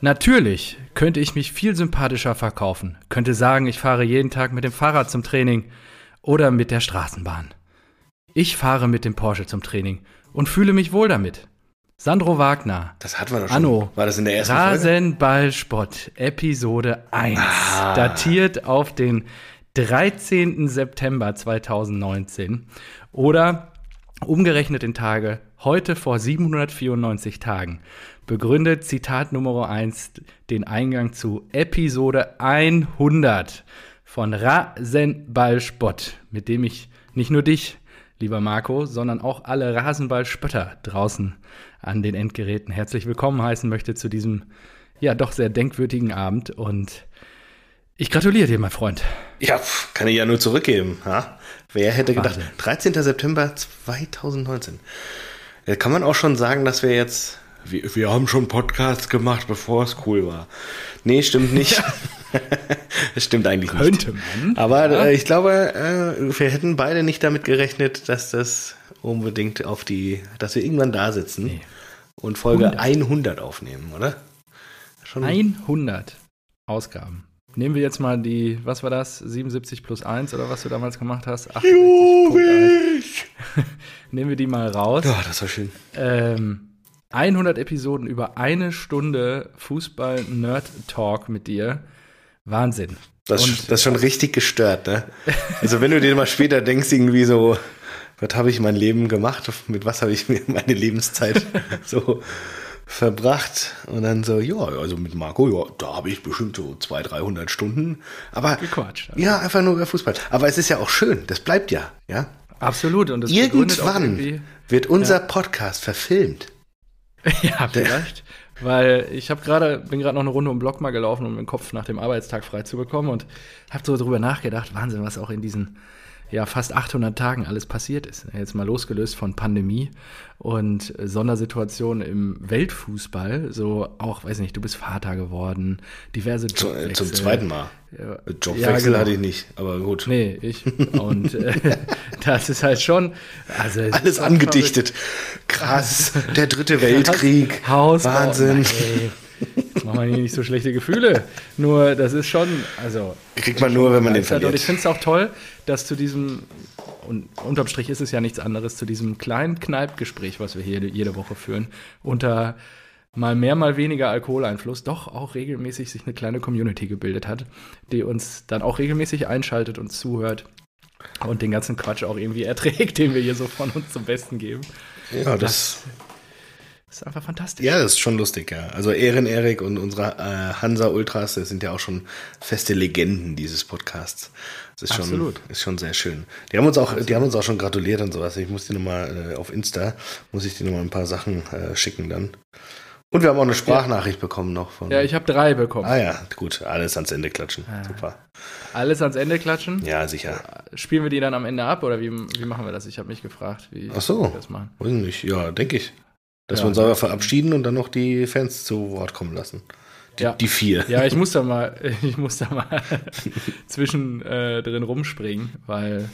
Natürlich könnte ich mich viel sympathischer verkaufen, könnte sagen, ich fahre jeden Tag mit dem Fahrrad zum Training oder mit der Straßenbahn. Ich fahre mit dem Porsche zum Training und fühle mich wohl damit. Sandro Wagner. Das hatten wir doch schon. Anno. War das in der ersten Folge? Rasenballspott, Episode 1. Ah. Datiert auf den 13. September 2019. Oder umgerechnet in Tage, heute vor 794 Tagen. Begründet Zitat Nummer 1 den Eingang zu Episode 100 von Rasenballspott, mit dem ich nicht nur dich, lieber Marco, sondern auch alle Rasenballspötter draußen an den Endgeräten herzlich willkommen heißen möchte zu diesem ja doch sehr denkwürdigen Abend. Und ich gratuliere dir, mein Freund. Ja, kann ich ja nur zurückgeben. Ja? Wer hätte gedacht? Wahnsinn. 13. September 2019. Da kann man auch schon sagen, dass wir jetzt. Wir, wir haben schon Podcasts gemacht, bevor es cool war. Nee, stimmt nicht. das stimmt eigentlich nicht. Könnte man. Aber Ja. äh, ich glaube, äh, wir hätten beide nicht damit gerechnet, dass das unbedingt auf die, dass wir irgendwann da sitzen Nee. und Folge 100. 100 aufnehmen, oder? Schon 100 Ausgaben. Nehmen wir jetzt mal die, was war das? 77 plus 1 oder was du damals gemacht hast? 68.1. Nehmen wir die mal raus. Ja, das war schön. Ähm, 100 Episoden über eine Stunde Fußball-Nerd-Talk mit dir. Wahnsinn. Das, Und- das ist schon richtig gestört, ne? Also wenn du dir mal später denkst, irgendwie so, was habe ich mein Leben gemacht? Mit was habe ich mir meine Lebenszeit so verbracht? Und dann so, ja, also mit Marco, ja, da habe ich bestimmt so 200, 300 Stunden. Aber Gequatscht. ja, einfach nur über Fußball. Aber es ist ja auch schön, das bleibt ja, ja? Absolut. Und Irgendwann wird unser Podcast verfilmt. Ja, vielleicht. Weil ich habe gerade, bin gerade noch eine Runde um den Block mal gelaufen, um den Kopf nach dem Arbeitstag frei zu bekommen und habe so drüber nachgedacht, Wahnsinn, was auch in diesen ja fast 800 Tagen alles passiert ist. Jetzt mal losgelöst von Pandemie und Sondersituationen im Weltfußball, so auch, weiß nicht, du bist Vater geworden, diverse äh, Jobwechsel. zum zweiten Mal. Jobwechsel ja, genau. hatte ich nicht, aber gut. Nee, ich. Und äh, das ist halt schon. Also, es Alles angedichtet. Krass, der dritte Weltkrieg. Hausbau. Wahnsinn. Nein, machen wir hier nicht so schlechte Gefühle. Nur, das ist schon, also. Kriegt man nur, wenn man den begeistert. Und verliert. ich finde es auch toll, dass zu diesem, und unterm Strich ist es ja nichts anderes, zu diesem kleinen Kneipgespräch, was wir hier jede Woche führen, unter mal mehr, mal weniger Alkoholeinfluss, doch auch regelmäßig sich eine kleine Community gebildet hat, die uns dann auch regelmäßig einschaltet und zuhört und den ganzen Quatsch auch irgendwie erträgt, den wir hier so von uns zum Besten geben. Ja, das, Das ist einfach fantastisch. ja, das ist schon lustig, ja. Also Ehren Erik und unsere äh, Hansa Ultras, das sind ja auch schon feste Legenden dieses Podcasts. Das ist schon, Absolut. ist schon sehr schön. Die haben uns auch, die haben uns auch schon gratuliert und sowas. Ich muss die nochmal äh, auf Insta, muss ich dir nochmal ein paar Sachen äh, schicken dann. Und wir haben auch eine Sprachnachricht bekommen noch von. Ja, ich habe drei bekommen. ah ja, gut, alles ans Ende klatschen. Super. Alles ans Ende klatschen. Ja, sicher. Spielen wir die dann am Ende ab oder wie, wie machen wir das? Ich habe mich gefragt, wie Ach so. wir das machen. Weiß nicht, ja, denke ich. Dass Ja. wir uns aber verabschieden und dann noch die Fans zu Wort kommen lassen. Die, Ja. die vier. Ja, ich muss da mal, ich muss da mal zwischen äh, rumspringen, weil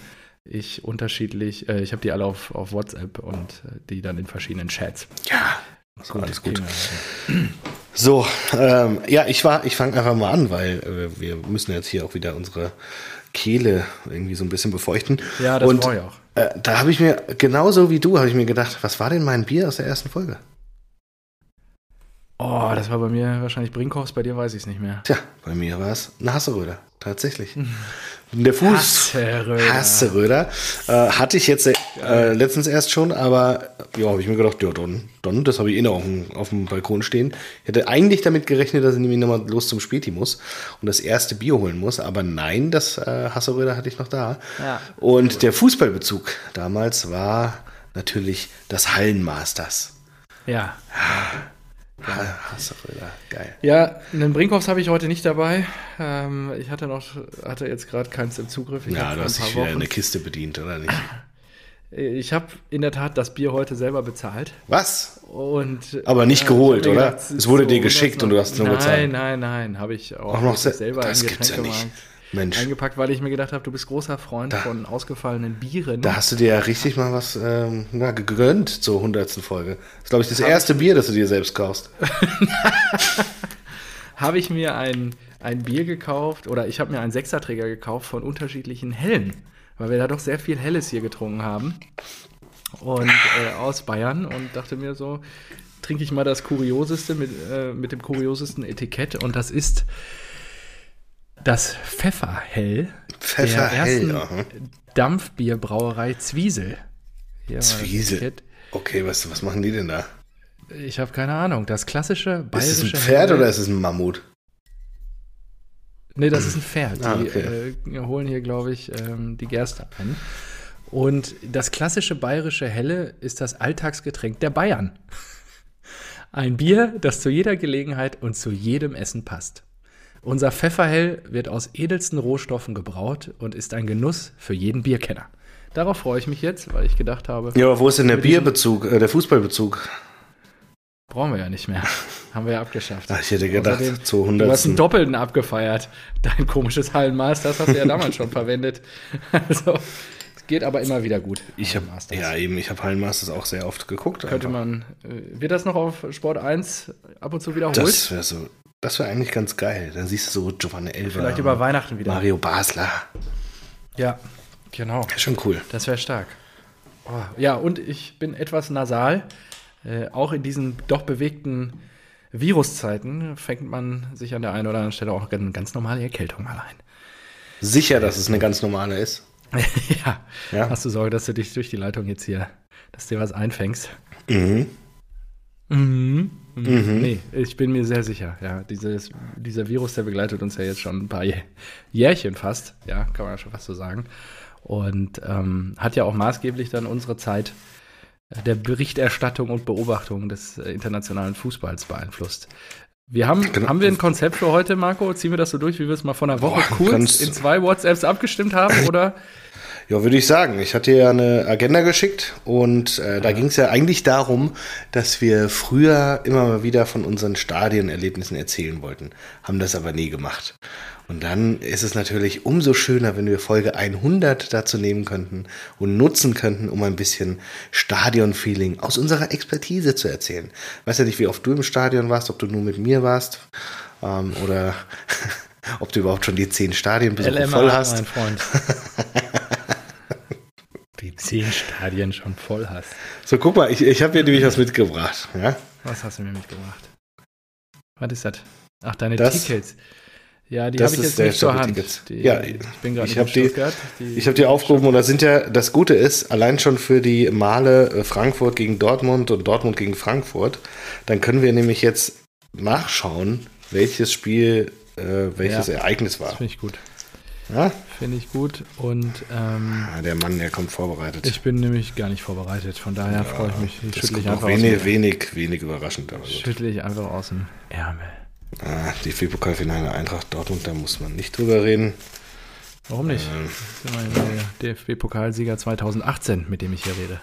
ich unterschiedlich, äh, ich habe die alle auf, auf WhatsApp und äh, die dann in verschiedenen Chats. Ja, so, alles gut. Wir. So, ähm, ja, ich war, ich fange einfach mal an, weil äh, wir müssen jetzt hier auch wieder unsere Kehle irgendwie so ein bisschen befeuchten. Ja, das und, brauche ich auch. Äh, da habe ich mir, genauso wie du, habe ich mir gedacht, was war denn mein Bier aus der ersten Folge? Oh, das war bei mir wahrscheinlich Brinkhoffs, bei dir weiß ich es nicht mehr. Tja, bei mir war es eine Hasseröder, tatsächlich. Der Fuß. Hasseröder. Hasseröder. Äh, hatte ich jetzt äh, letztens erst schon, aber ja, habe ich mir gedacht, ja, dann, dann das habe ich eh noch auf dem, auf dem Balkon stehen. Ich hätte eigentlich damit gerechnet, dass ich nämlich nochmal los zum Späti muss und das erste Bier holen muss, aber nein, das äh, Hasseröder hatte ich noch da. Ja. Und der Fußballbezug damals war natürlich das Hallenmasters. Ja. Ha- Hasseröder, geil. Ja, einen Brinkhoffs habe ich heute nicht dabei. Ähm, ich hatte noch, hatte jetzt gerade keins im Zugriff. Ich Ja, du hast dich wieder in Wochen- eine Kiste bedient, oder nicht? Ich habe in der Tat das Bier heute selber bezahlt. Was? Und, Aber nicht äh, geholt, oder? Es wurde dir geschickt und du hast es nur nein, bezahlt. Nein, nein, habe ich auch, Auch noch se- selber das gibt's ja nicht. Getränkemarkt Mensch, eingepackt, weil ich mir gedacht habe, du bist großer Freund Da- von ausgefallenen Bieren. da hast du dir ja richtig mal was ähm, na, gegönnt zur hundertsten Folge. Das ist, glaube ich, das erste Bier, das du dir selbst kaufst. habe ich mir ein, ein Bier gekauft oder ich habe mir einen Sechserträger gekauft von unterschiedlichen Hellen, weil wir da doch sehr viel Helles hier getrunken haben und äh, aus Bayern und dachte mir so, trinke ich mal das Kurioseste mit, äh, mit dem kuriosesten Etikett und das ist das Pfefferhell Pfefferhell, der aha. ersten Dampfbierbrauerei Zwiesel. Hier Zwiesel. Okay, was, was machen die denn da? Ich habe keine Ahnung. Das klassische Ist bayerische es ein Pferd Hell- oder ist es ein Mammut? Nee, das ist ein Pferd. Die Ah, okay. äh, holen hier, glaube ich, ähm, die Gerste ein. Und das klassische bayerische Helle ist das Alltagsgetränk der Bayern. Ein Bier, das zu jeder Gelegenheit und zu jedem Essen passt. Unser Pfefferhell wird aus edelsten Rohstoffen gebraut und ist ein Genuss für jeden Bierkenner. Darauf freue ich mich jetzt, weil ich gedacht habe, Ja, aber wo ist denn der Bierbezug, äh, der Fußballbezug? brauchen wir ja nicht mehr. Haben wir ja abgeschafft. Ach, ich hätte gedacht, Außerdem, zu Du hast einen 100. Doppelten abgefeiert. Dein komisches Hallenmaß, das hast du ja damals schon verwendet. Also, es geht aber immer wieder gut. Ich habe Hallenmasters. ja eben, ich habe Hallenmasters auch sehr oft geguckt. Könnte einfach. man, äh, wird das noch auf Sport 1 ab und zu wiederholt? Das wäre so, das wäre eigentlich ganz geil. Dann siehst du so Giovanni Elber, Vielleicht über Weihnachten wieder. Mario Basler. Ja, genau. Schon cool. Das wäre stark. Oh, ja, und ich bin etwas nasal. Äh, auch in diesen doch bewegten Viruszeiten fängt man sich an der einen oder anderen Stelle auch eine ganz normale Erkältung mal ein. Sicher, dass es eine ganz normale ist. ja. Ja. Hast du Sorge, dass du dich durch die Leitung jetzt hier, dass dir was einfängst? Mhm. Mhm. Mhm. Nee, ich bin mir sehr sicher. Ja, dieses, dieser Virus, der begleitet uns ja jetzt schon ein paar Jä- Jährchen fast. Ja, kann man ja schon fast so sagen. Und ähm, hat ja auch maßgeblich dann unsere Zeit äh, der Berichterstattung und Beobachtung des äh, internationalen Fußballs beeinflusst. Wir haben, Genau. haben wir ein Konzept für heute, Marco? Ziehen wir das so durch, wie wir es mal vor einer Woche Boah, kurz in zwei WhatsApps abgestimmt haben? Oder? Ja, würde ich sagen. Ich hatte ja eine Agenda geschickt und äh, da ging es ja eigentlich darum, dass wir früher immer mal wieder von unseren Stadionerlebnissen erzählen wollten, haben das aber nie gemacht. Und dann ist es natürlich umso schöner, wenn wir Folge 100 dazu nehmen könnten und nutzen könnten, um ein bisschen Stadionfeeling aus unserer Expertise zu erzählen. Weiß ja nicht, wie oft du im Stadion warst, ob du nur mit mir warst ähm, oder ob du überhaupt schon die zehn Stadionbesuche voll hast. mein Freund. zehn Stadien schon voll hast. So, guck mal, ich, ich habe dir nämlich was mitgebracht. Ja? Was hast du mir mitgebracht? Was ist das? Ach, deine Das- Tickets. Ja, die habe ich jetzt nicht zur Hand. Die, Ja, ich bin gerade ich in hab die-. Die- Ich habe die aufgehoben und das sind ja, das Gute ist, allein schon für die Male äh, Frankfurt gegen Dortmund und Dortmund gegen Frankfurt, dann können wir nämlich jetzt nachschauen, welches Spiel, äh, welches Ja. Ereignis war. Das finde ich gut. Ja? Finde ich gut. Und ähm, Ah, der Mann, der kommt vorbereitet. ich bin nämlich gar nicht vorbereitet. Von daher freue ich mich. Ich schüttle ich, einfach aus wenig, dem, wenig, wenig überraschend. Aber schüttle ich einfach aus dem Ärmel. Ah, die Pokalfinale Eintracht Dortmund, da muss man nicht drüber reden. Warum nicht? Ähm. Das ist immerhin der DFB-Pokalsieger 2018, mit dem ich hier rede.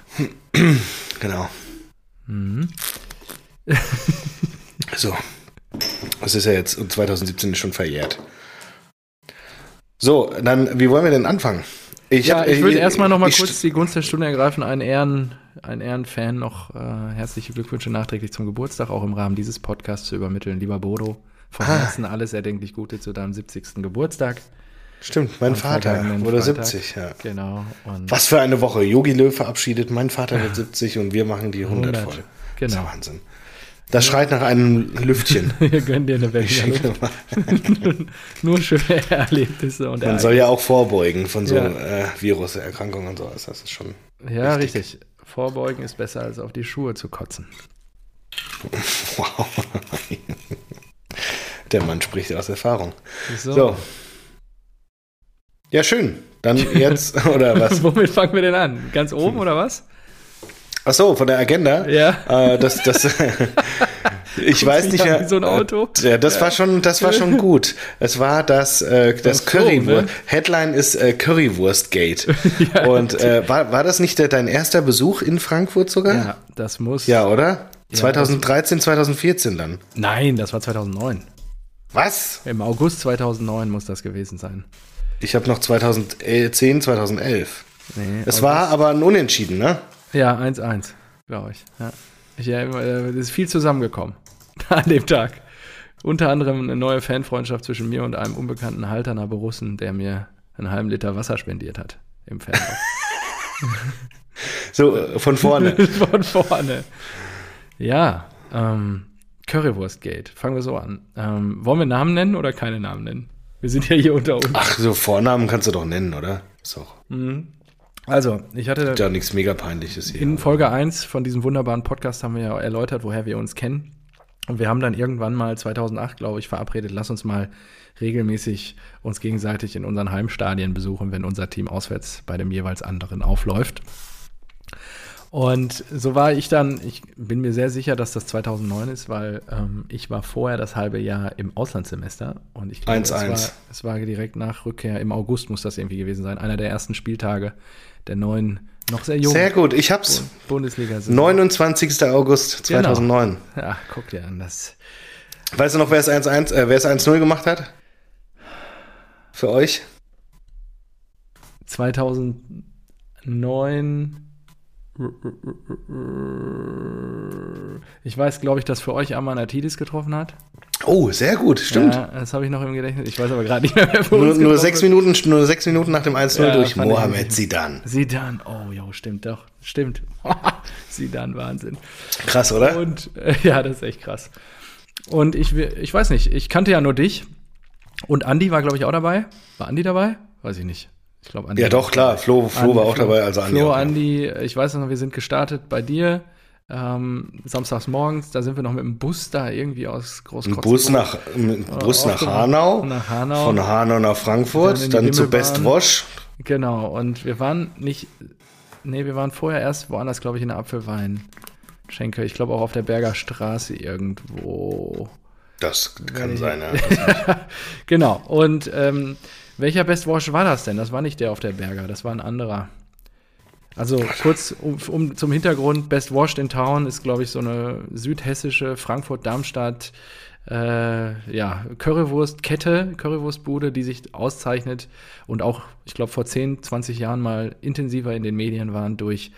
Genau. Mhm. So. Das ist ja jetzt, und 2017 ist schon verjährt. So, dann, wie wollen wir denn anfangen? Ja, hab- ich würde äh, erstmal noch mal ich- kurz die Gunst der Stunde ergreifen, einen Ehren, einen Ehrenfan noch äh, herzliche Glückwünsche nachträglich zum Geburtstag, auch im Rahmen dieses Podcasts zu übermitteln. Lieber Bodo, von Ah. Herzen alles erdenklich Gute zu deinem 70. Geburtstag. Stimmt, mein Am Vater wurde Freitag. 70, ja. Genau. Was für eine Woche. Yogi Löw verabschiedet, mein Vater wird 70 und wir machen die 100, 100, voll. Das ist genau. Wahnsinn. Das schreit nach einem Lüftchen. Wir gönnen dir eine mal. Nur schöne Erlebnisse und Man soll ja auch vorbeugen von so Ja. äh, Viruserkrankungen und so. Das ist schon. Ja, richtig. Vorbeugen ist besser, als auf die Schuhe zu kotzen. Wow. Der Mann spricht aus Erfahrung. So. So. Ja, schön. Dann jetzt, oder was? Womit fangen wir denn an? Ganz oben oder was? Ach so, von der Agenda. Ja. Äh, das, das, ich weiß nicht an wie so ein Auto. Ja, das war schon, das war schon gut. Es war das, äh, das Ach so, Currywurst. ne? Headline ist äh, Currywurstgate. Und äh, war, war das nicht der, dein erster Besuch in Frankfurt sogar? Ja, das muss. Ja, oder? Ja, 2013, 2014 dann. Nein, das war 2009. Was? Im August 2009 muss das gewesen sein. Ich habe noch 2010, 2011. Nee, Es August- war aber ein Unentschieden, ne? Ja, 1-1, glaube ich. Ja. ich äh, es ist viel zusammengekommen an dem Tag. Unter anderem eine neue Fanfreundschaft zwischen mir und einem unbekannten Halterner Borussen, der mir einen halben Liter Wasser spendiert hat im Fanhaus. so, äh, von vorne. von vorne. Ja, ähm, Currywurstgate. Fangen wir so an. Ähm, wollen wir Namen nennen oder keine Namen nennen? Wir sind ja hier unter uns. Ach, so Vornamen kannst du doch nennen, oder? Ist doch. Mhm. Also, ich hatte. Ja, nichts mega peinliches hier. In Folge 1 von diesem wunderbaren Podcast haben wir ja erläutert, woher wir uns kennen. Und wir haben dann irgendwann mal 2008, glaube ich, verabredet, lass uns mal regelmäßig uns gegenseitig in unseren Heimstadien besuchen, wenn unser Team auswärts bei dem jeweils anderen aufläuft. Und so war ich dann, ich bin mir sehr sicher, dass das 2009 ist, weil ähm, ich war vorher das halbe Jahr im Auslandssemester und ich glaube, es war, es war direkt nach Rückkehr im August muss das irgendwie gewesen sein, einer der ersten Spieltage der neuen, noch sehr jungen Sehr gut, ich hab's. Bundesliga. 29. August 2009. Genau. Ja, guck dir an, das. Weißt du noch, wer es 1-1, äh, wer es 1-0 gemacht hat? Für euch? 2009 ich weiß, glaube ich, dass für euch Amman Atidis getroffen hat. Oh, sehr gut, stimmt. Ja, das habe ich noch im Gedächtnis. Ich weiß aber gerade nicht mehr, wer für nur, uns nur sechs Minuten, nur sechs Minuten nach dem 1-0 ja, durch Mohamed Sidan. Sidan, oh jo, stimmt doch. Stimmt. Sidan, Wahnsinn. Krass, oder? Und äh, ja, das ist echt krass. Und ich, ich weiß nicht, ich kannte ja nur dich. Und Andi war, glaube ich, auch dabei. War Andi dabei? Weiß ich nicht. Ich glaube, Andi. Ja, doch, klar. Flo, Flo Andi, war auch Flo, dabei, also Andi. Flo, auch, Andi, ich weiß noch, wir sind gestartet bei dir. Ähm, samstags morgens, da sind wir noch mit dem Bus da irgendwie aus Großkotzenburg. Bus nach, mit Bus nach Hanau, nach Hanau. Von Hanau nach Frankfurt, dann, dann zu Best Wash. Genau, und wir waren nicht, nee, wir waren vorher erst woanders, glaube ich, in der Apfelweinschenke. Ich glaube auch auf der Berger Straße irgendwo. Das kann sein, ja. genau, und ähm, welcher Best Wash war das denn? Das war nicht der auf der Berger, das war ein anderer. Also kurz um, um, zum Hintergrund, Best Washed in Town ist, glaube ich, so eine südhessische Frankfurt-Darmstadt äh, ja, Currywurstkette, Currywurstbude, die sich auszeichnet und auch, ich glaube, vor 10, 20 Jahren mal intensiver in den Medien waren durch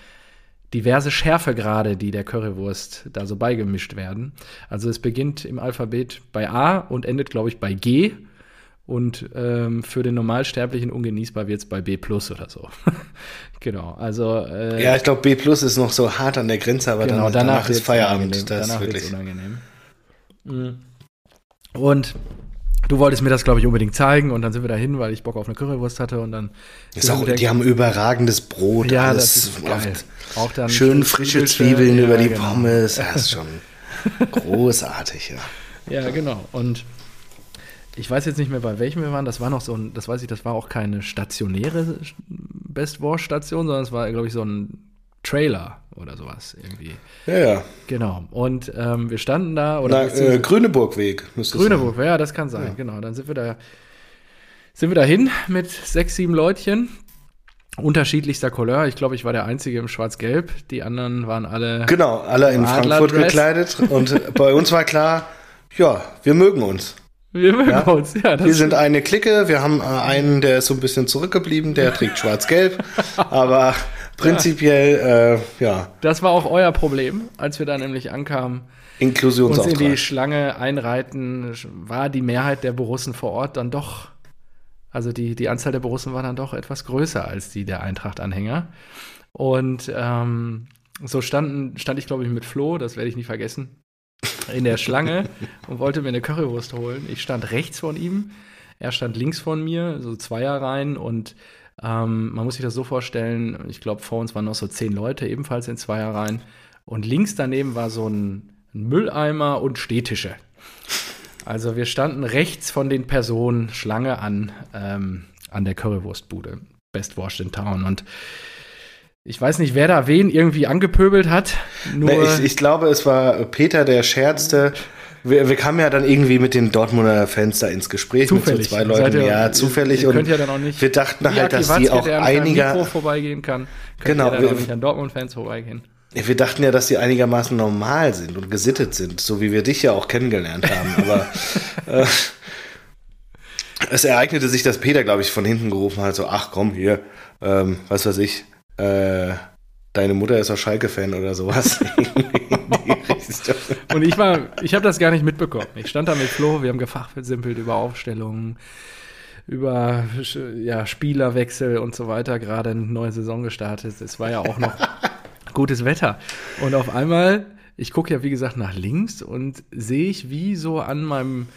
diverse Schärfegrade, die der Currywurst da so beigemischt werden. Also es beginnt im Alphabet bei A und endet, glaube ich, bei G. Und ähm, für den Normalsterblichen ungenießbar wird es bei B plus oder so. genau, also. Äh, ja, ich glaube, B plus ist noch so hart an der Grenze, aber genau, dann, danach, danach ist Feierabend. Das danach ist wirklich unangenehm. Mhm. Und du wolltest mir das, glaube ich, unbedingt zeigen und dann sind wir dahin, weil ich Bock auf eine Currywurst hatte und dann. Auch, die haben überragendes Brot. Ja, das ist geil. Auch dann schön frische Zwiebeln ja, über die genau. Pommes. Das ist schon großartig, ja. Ja, genau. Und ich weiß jetzt nicht mehr, bei welchem wir waren. Das war noch so ein, das weiß ich, das war auch keine stationäre Best War Station, sondern es war, glaube ich, so ein Trailer oder sowas irgendwie. Ja, ja. Genau. Und ähm, wir standen da. Oder Na, äh, Grüneburgweg müsste Grüneburg, ja, das kann sein. Ja. Genau. Dann sind wir da, sind wir dahin mit sechs, sieben Leutchen. Unterschiedlichster Couleur. Ich glaube, ich war der Einzige im Schwarz-Gelb. Die anderen waren alle. Genau, alle in Frankfurt gekleidet. Und bei uns war klar, ja, wir mögen uns. Wir mögen ja? uns, ja. wir sind eine Clique, wir haben äh, einen, der ist so ein bisschen zurückgeblieben, der trägt schwarz-gelb, aber prinzipiell, äh, ja. Das war auch euer Problem, als wir da nämlich ankamen. Inklusionsauftrag. Uns in die Schlange einreiten, war die Mehrheit der Borussen vor Ort dann doch, also die, die Anzahl der Borussen war dann doch etwas größer als die der Eintracht-Anhänger. Und ähm, so standen, stand ich, glaube ich, mit Flo, das werde ich nie vergessen in der Schlange und wollte mir eine Currywurst holen. Ich stand rechts von ihm, er stand links von mir, so Zweierreihen und ähm, man muss sich das so vorstellen, ich glaube, vor uns waren noch so zehn Leute, ebenfalls in Zweierreihen. Und links daneben war so ein, ein Mülleimer und Stehtische. Also wir standen rechts von den Personen Schlange an, ähm, an der Currywurstbude. Best Washed in Town. Und ich weiß nicht, wer da wen irgendwie angepöbelt hat. Nee, ich, ich, glaube, es war Peter, der scherzte. Wir, wir, kamen ja dann irgendwie mit den Dortmunder Fans da ins Gespräch zufällig. mit so zwei Leuten. Ihr, ja, zufällig. Ihr, ihr könnt ja dann auch nicht. Wir dachten halt, dass die auch einiger. Vorbeigehen kann. Genau. Wir, nicht an Dortmund-Fans vorbeigehen. Wir dachten ja, dass die einigermaßen normal sind und gesittet sind, so wie wir dich ja auch kennengelernt haben. Aber äh, es ereignete sich, dass Peter, glaube ich, von hinten gerufen hat, so, ach komm, hier, ähm, was weiß ich, äh, deine Mutter ist auch Schalke-Fan oder sowas. und ich war, ich habe das gar nicht mitbekommen. Ich stand da mit Flo, wir haben gefachversimpelt über Aufstellungen, über ja, Spielerwechsel und so weiter, gerade eine neue Saison gestartet. Es war ja auch noch gutes Wetter. Und auf einmal, ich gucke ja wie gesagt nach links und sehe ich, wie so an meinem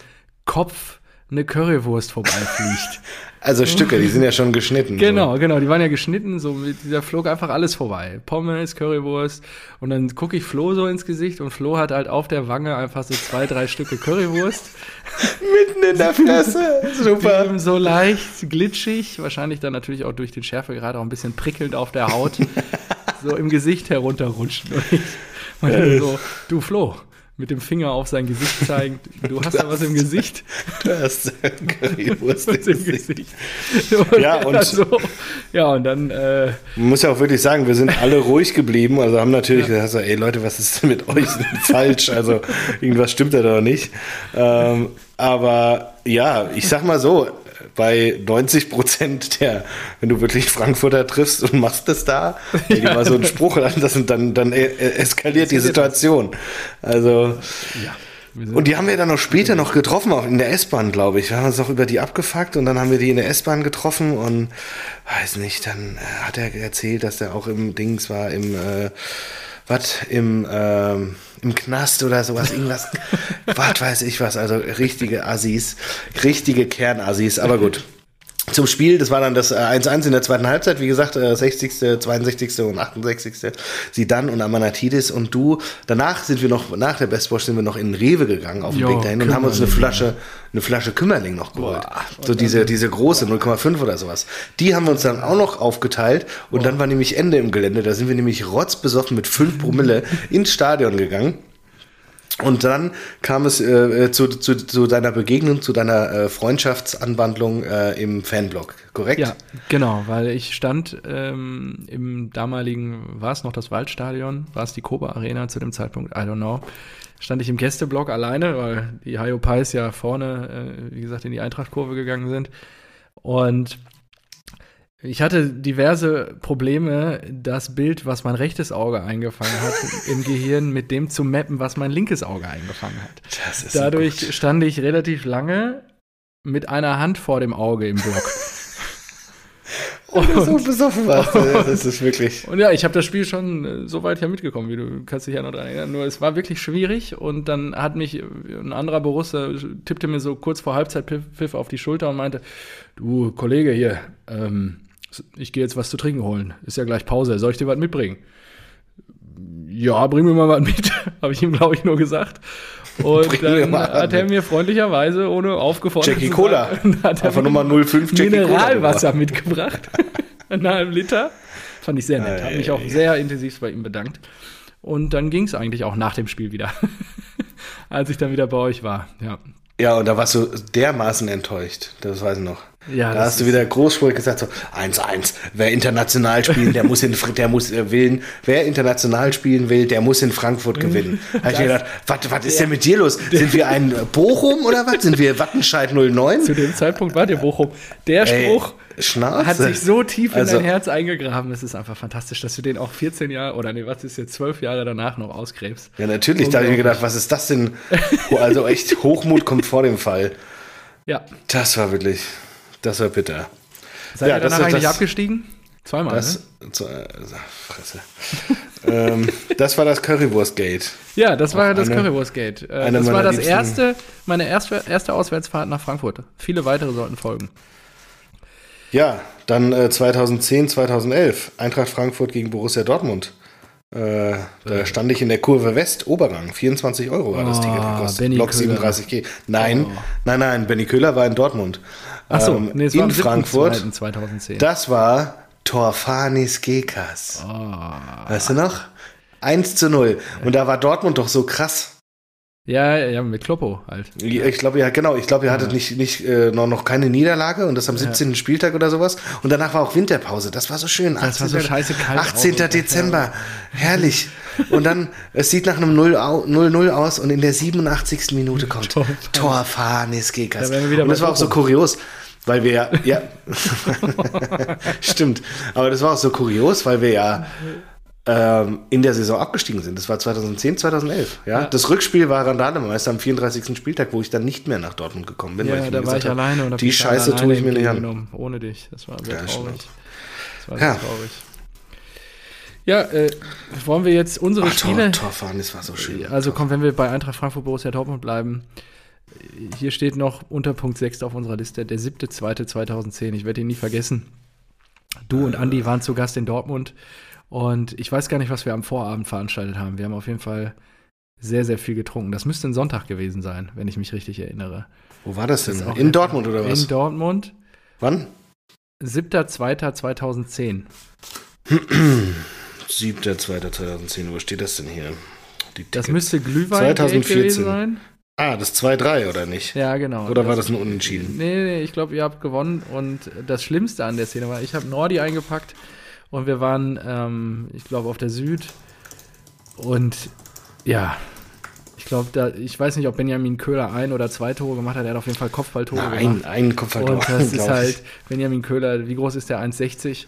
Kopf eine Currywurst vorbeifliegt. Also Stücke, die sind ja schon geschnitten. Genau, so. genau, die waren ja geschnitten, so da flog einfach alles vorbei. Pommes, Currywurst und dann gucke ich Flo so ins Gesicht und Flo hat halt auf der Wange einfach so zwei, drei Stücke Currywurst. Mitten in der Fresse, super. So leicht glitschig, wahrscheinlich dann natürlich auch durch den Schärfegrad auch ein bisschen prickelnd auf der Haut, so im Gesicht herunterrutscht. Und ich meinte so, du Flo, mit dem Finger auf sein Gesicht zeigen. Du hast da was im Gesicht. Du hast Currywurst im Gesicht. Und ja, und, so, ja, und dann. Äh, man muss ja auch wirklich sagen, wir sind alle ruhig geblieben. Also haben natürlich ja. gesagt, ey Leute, was ist denn mit euch falsch? Also irgendwas stimmt da doch nicht. Ähm, aber ja, ich sag mal so, bei 90 Prozent der, wenn du wirklich Frankfurter triffst und machst das da, ja. die mal so einen Spruch, dann, dann, dann eskaliert die Situation. Also, ja. Und die haben wir dann noch später noch getroffen, auch in der S-Bahn, glaube ich. Wir haben uns noch über die abgefuckt und dann haben wir die in der S-Bahn getroffen und weiß nicht, dann äh, hat er erzählt, dass er auch im Dings war, im äh, was im, ähm, im Knast oder sowas, irgendwas, was weiß ich was, also richtige Assis, richtige Kernassis, aber gut zum Spiel. Das war dann das 1-1 äh, in der zweiten Halbzeit. Wie gesagt, 60., äh, 62. und 68. Sie dann und Amanatidis und du. Danach sind wir noch, nach der Bestwatch sind wir noch in Rewe gegangen auf dem Weg dahin und haben uns eine Flasche, eine Flasche Kümmerling noch geholt. Boah, so diese, diese große 0,5 oder sowas. Die haben wir uns dann auch noch aufgeteilt und Boah. dann war nämlich Ende im Gelände. Da sind wir nämlich rotzbesoffen mit 5 Promille ins Stadion gegangen. Und dann kam es äh, zu, zu, zu deiner Begegnung, zu deiner äh, Freundschaftsanwandlung äh, im Fanblog, korrekt? Ja, genau, weil ich stand ähm, im damaligen, war es noch das Waldstadion, war es die Koba Arena zu dem Zeitpunkt, I don't know, stand ich im Gästeblock alleine, weil die Hayo Pies ja vorne, äh, wie gesagt, in die Eintrachtkurve gegangen sind. Und ich hatte diverse Probleme, das Bild, was mein rechtes Auge eingefangen hat, im Gehirn mit dem zu mappen, was mein linkes Auge eingefangen hat. Dadurch so stand ich relativ lange mit einer Hand vor dem Auge im Block. und, so besoffen warst das ist wirklich. Und ja, ich habe das Spiel schon äh, so weit ja mitgekommen, wie du kannst dich ja noch dran erinnern. Nur es war wirklich schwierig und dann hat mich ein anderer Borussia tippte mir so kurz vor Halbzeit Pfiff auf die Schulter und meinte, du Kollege hier, ähm, ich gehe jetzt was zu trinken holen. Ist ja gleich Pause. Soll ich dir was mitbringen? Ja, bring mir mal was mit, habe ich ihm, glaube ich, nur gesagt. Und dann hat er mir freundlicherweise, ohne aufgefordert Jackie Cola. Hat Einfach Nummer 05 Jackie Mineralwasser Cola mitgebracht. Einen halben Liter. Fand ich sehr nett. Habe mich auch sehr intensiv bei ihm bedankt. Und dann ging es eigentlich auch nach dem Spiel wieder. Als ich dann wieder bei euch war. Ja. Ja, und da warst du dermaßen enttäuscht. Das weiß ich noch. Ja, da hast du wieder großspurig gesagt so 1-1. Wer international spielen, der muss in der muss äh, wählen. Wer international spielen will, der muss in Frankfurt gewinnen. Habe ich mir gedacht, was, was ist denn mit dir los? Sind wir ein Bochum oder was? Sind wir Wattenscheid 09? Zu dem Zeitpunkt war der Bochum. Der Spruch Schnauze. hat sich so tief in also, dein Herz eingegraben. Es ist einfach fantastisch, dass du den auch 14 Jahre oder nee, was ist jetzt 12 Jahre danach noch ausgräbst. Ja, natürlich. Da habe ich mir gedacht, was ist das denn? Also echt Hochmut kommt vor dem Fall. Ja. Das war wirklich. Das war bitter. Seid ja, ihr danach eigentlich das, abgestiegen? Zweimal, das, ne? Zu, äh, Fresse. ähm, das war das Currywurst-Gate. Ja, das war das Currywurst-Gate. Äh, das war das erste, meine erste, erste Auswärtsfahrt nach Frankfurt. Viele weitere sollten folgen. Ja, dann äh, 2010, 2011. Eintracht Frankfurt gegen Borussia Dortmund. Äh, da stand ich in der Kurve West, Oberrang. 24 Euro war das oh, Ticket gekostet. Block 37G. Nein, oh. nein, nein, Benny Köhler war in Dortmund. Achso, ähm, nee, in Frankfurt. 2010. Das war Torfanis Gekas. Oh. Weißt du noch? 1 zu 0. Und da war Dortmund doch so krass. Ja, ja, mit Kloppo halt. Ich glaube, ja, genau. Ich glaube, ihr hattet ja. nicht, nicht äh, noch, noch keine Niederlage und das am 17. Ja. Spieltag oder sowas. Und danach war auch Winterpause. Das war so schön. Das 18. war so scheiße kalt. 18. Dezember. Herrlich. Und dann, es sieht nach einem 0-0 aus und in der 87. Minute kommt Tor, Tor Fanis Gekas. Da und das war auch so kurios. Weil wir ja, ja. stimmt. Aber das war auch so kurios, weil wir ja ähm, in der Saison abgestiegen sind. Das war 2010, 2011. Ja? Ja. Das Rückspiel war Randale-Meister am 34. Spieltag, wo ich dann nicht mehr nach Dortmund gekommen bin. weil Ja, mir da war ich hab, alleine und die mich Scheiße tue ich mir nicht an. Ohne dich. Das war sehr Ja, traurig. Das war Ja. sehr traurig. Ja, äh, wollen wir jetzt unsere Ach, Spiele. Tor, Torfahren, das war so schön. Also komm, wenn wir bei Eintracht Frankfurt Borussia Dortmund bleiben. Hier steht noch unter Punkt 6 auf unserer Liste, der 7.2.2010. Ich werde ihn nie vergessen. Du und Andi waren zu Gast in Dortmund und ich weiß gar nicht, was wir am Vorabend veranstaltet haben. Wir haben auf jeden Fall sehr, sehr viel getrunken. Das müsste ein Sonntag gewesen sein, wenn ich mich richtig erinnere. Wo war das denn? auch In Dortmund oder was? In Dortmund, Wann? 7.2.2010. 7.2.2010. Wo steht das denn hier? Die Das müsste Glühwein 2014. gewesen sein. Ah, das 2-3 oder nicht? Ja, genau. Oder war das ein Unentschieden? Nee, nee, ich glaube, ihr habt gewonnen. Und das Schlimmste an der Szene war, ich habe Nordi eingepackt und wir waren, ähm, ich glaube, auf der Süd. Und ja, ich glaube, da, ich weiß nicht, ob Benjamin Köhler ein oder zwei Tore gemacht hat. Er hat auf jeden Fall Kopfballtore gemacht. ein, ein Kopf halt und das ist halt. Benjamin Köhler, wie groß ist der? 1,60?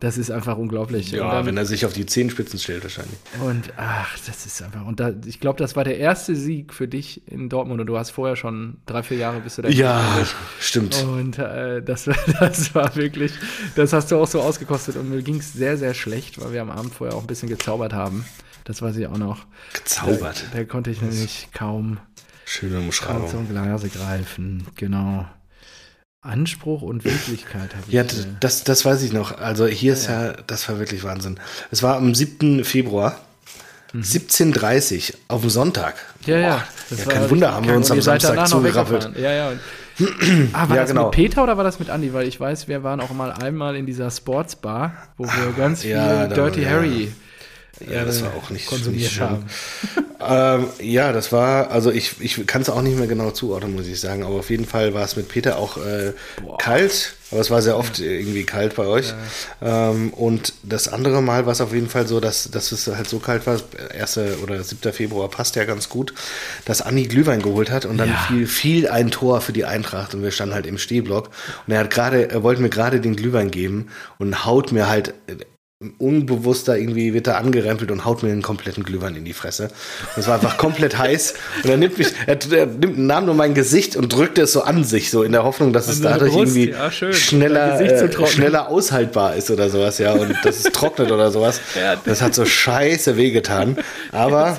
Das ist einfach unglaublich. Ja, dann, wenn er sich auf die Zehenspitzen stellt, wahrscheinlich. und ach, das ist einfach. Und da, ich glaube, das war der erste Sieg für dich in Dortmund. Und du hast vorher schon drei, vier Jahre bist du da Ja, stimmt. Und äh, das, das war wirklich, das hast du auch so ausgekostet. Und mir ging es sehr, sehr schlecht, weil wir am Abend vorher auch ein bisschen gezaubert haben. Das weiß ich auch noch. Gezaubert. Da, da konnte ich nämlich kaum, Schöne kaum Umschreibung. zum Glase greifen. Genau. Anspruch und Wirklichkeit habe ich. Ja, das, das weiß ich noch. Also hier ist ja, das war wirklich Wahnsinn. Es war am 7. Februar, 17.30 auf dem Sonntag. Mhm. ja, ja. Boah, das ja kein Wunder, haben wir uns am Samstag zugerappelt. Ja, ja. Ah, war Ja, das genau. mit Peter oder war das mit Andi? Weil ich weiß, wir waren auch mal einmal in dieser Sportsbar, wo wir ganz viel ja, Dirty ja. Harry Ja, das äh, war auch nicht, nicht schön. Ähm, ja, das war, also ich, ich kann es auch nicht mehr genau zuordnen, muss ich sagen, aber auf jeden Fall war es mit Peter auch äh, kalt, aber es war sehr oft irgendwie kalt bei euch. Ähm, und das andere Mal war es auf jeden Fall so, dass, dass es halt so kalt war, 1. oder 7. Februar passt ja ganz gut, dass Andi Glühwein geholt hat und dann Ja. fiel, fiel ein Tor für die Eintracht und wir standen halt im Stehblock und er hat gerade, er wollte mir gerade den Glühwein geben und haut mir halt unbewusst da irgendwie wird er angerempelt und haut mir einen kompletten Glühwein in die Fresse. Das war einfach komplett heiß. Und er nimmt mich, er, er nimmt, nahm nur mein Gesicht und drückte es so an sich, so in der Hoffnung, dass es dadurch Brust, irgendwie ja, schneller, äh, schneller aushaltbar ist oder sowas, ja, und dass es trocknet oder sowas. Ja. Das hat so scheiße wehgetan. Aber,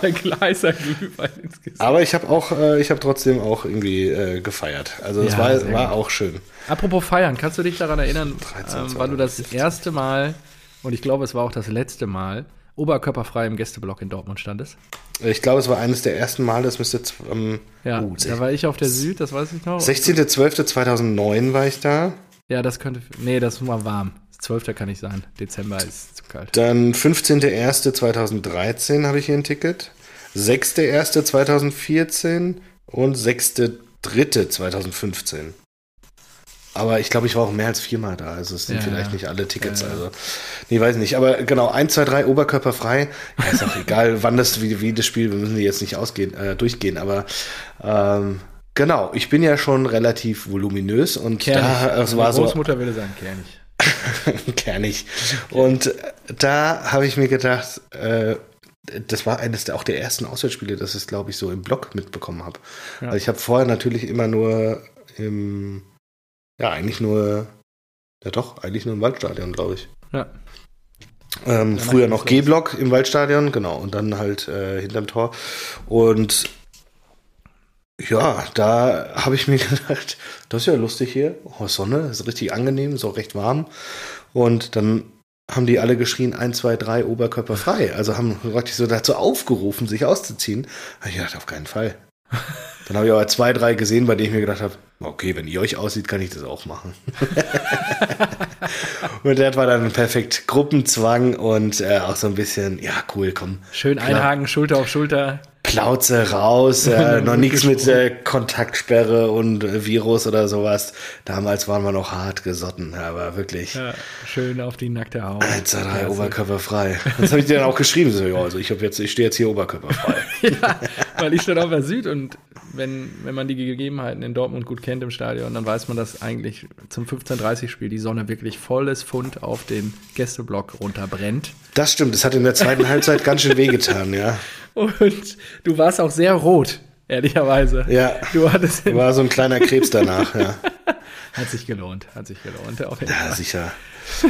aber ich habe auch, äh, ich habe trotzdem auch irgendwie äh, gefeiert. Also es Ja, war, war auch schön. Apropos feiern, kannst du dich daran erinnern, 13, ähm, wann du das erste Mal, und ich glaube, es war auch das letzte Mal, oberkörperfrei im Gästeblock in Dortmund standest? Ich glaube, es war eines der ersten Mal, das müsste jetzt, ähm, Ja, uh, da war ich auf der Süd, das weiß ich noch. 16.12.2009 war ich da. Ja, das könnte, nee, das war warm. 12. kann nicht sein. Dezember ist zu kalt. Dann 15.01.2013 habe ich hier ein Ticket. 6.01.2014 und 6.03.2015. Aber ich glaube, ich war auch mehr als viermal da. Also es sind Ja, vielleicht ja. nicht alle Tickets. Ja. Also, nee, weiß nicht. Aber genau, 1, 2, 3, oberkörperfrei. Ja, ist auch egal, wann das, wie, wie das Spiel, wir müssen die jetzt nicht ausgehen, äh, durchgehen. Aber ähm, genau, ich bin ja schon relativ voluminös und da, es war Meine so Großmutter würde sagen, kernig. Kernig. Und da habe ich mir gedacht, äh, das war eines der, auch der ersten Auswärtsspiele, das ich, glaube ich, so im Blog mitbekommen habe. Weil ich habe vorher natürlich immer nur im, ja, eigentlich nur, ja doch, eigentlich nur im Waldstadion, glaube ich. Ja. Ähm, früher noch. G-Block im Waldstadion, genau, und dann halt äh, hinterm Tor. Und ja, da habe ich mir gedacht, das ist ja lustig hier. Oh, Sonne, ist richtig angenehm, ist auch recht warm. Und dann haben die alle geschrien, 1, 2, 3, Oberkörper frei. Also haben praktisch so dazu aufgerufen, sich auszuziehen. Da ich gedacht, auf keinen Fall. Dann habe ich aber zwei, drei gesehen, bei denen ich mir gedacht habe, okay, wenn ihr euch aussieht, kann ich das auch machen. und das war dann perfekt Gruppenzwang und äh, auch so ein bisschen, ja, cool, komm. Schön einhaken, Schulter auf Schulter. Plauze raus, äh, noch nichts mit äh, Kontaktsperre und äh, Virus oder sowas. Damals waren wir noch hart gesotten, aber wirklich. Ja, schön auf die nackte Haut. 1, 2, 3, oberkörperfrei. Das habe ich dir dann auch geschrieben. So, ja, also ich, jetzt, ich stehe jetzt hier oberkörperfrei. ja, weil ich stand auf der Süd und wenn, wenn man die Gegebenheiten in Dortmund gut kennt im Stadion, dann weiß man, dass eigentlich zum 15.30-Spiel die Sonne wirklich volles Pfund auf den Gästeblock runterbrennt. Das stimmt, das hat in der zweiten Halbzeit ganz schön wehgetan, ja. Und du warst auch sehr rot, ehrlicherweise. Ja. Du hattest War so ein kleiner Krebs danach, ja. Hat sich gelohnt, hat sich gelohnt. Ja, sicher.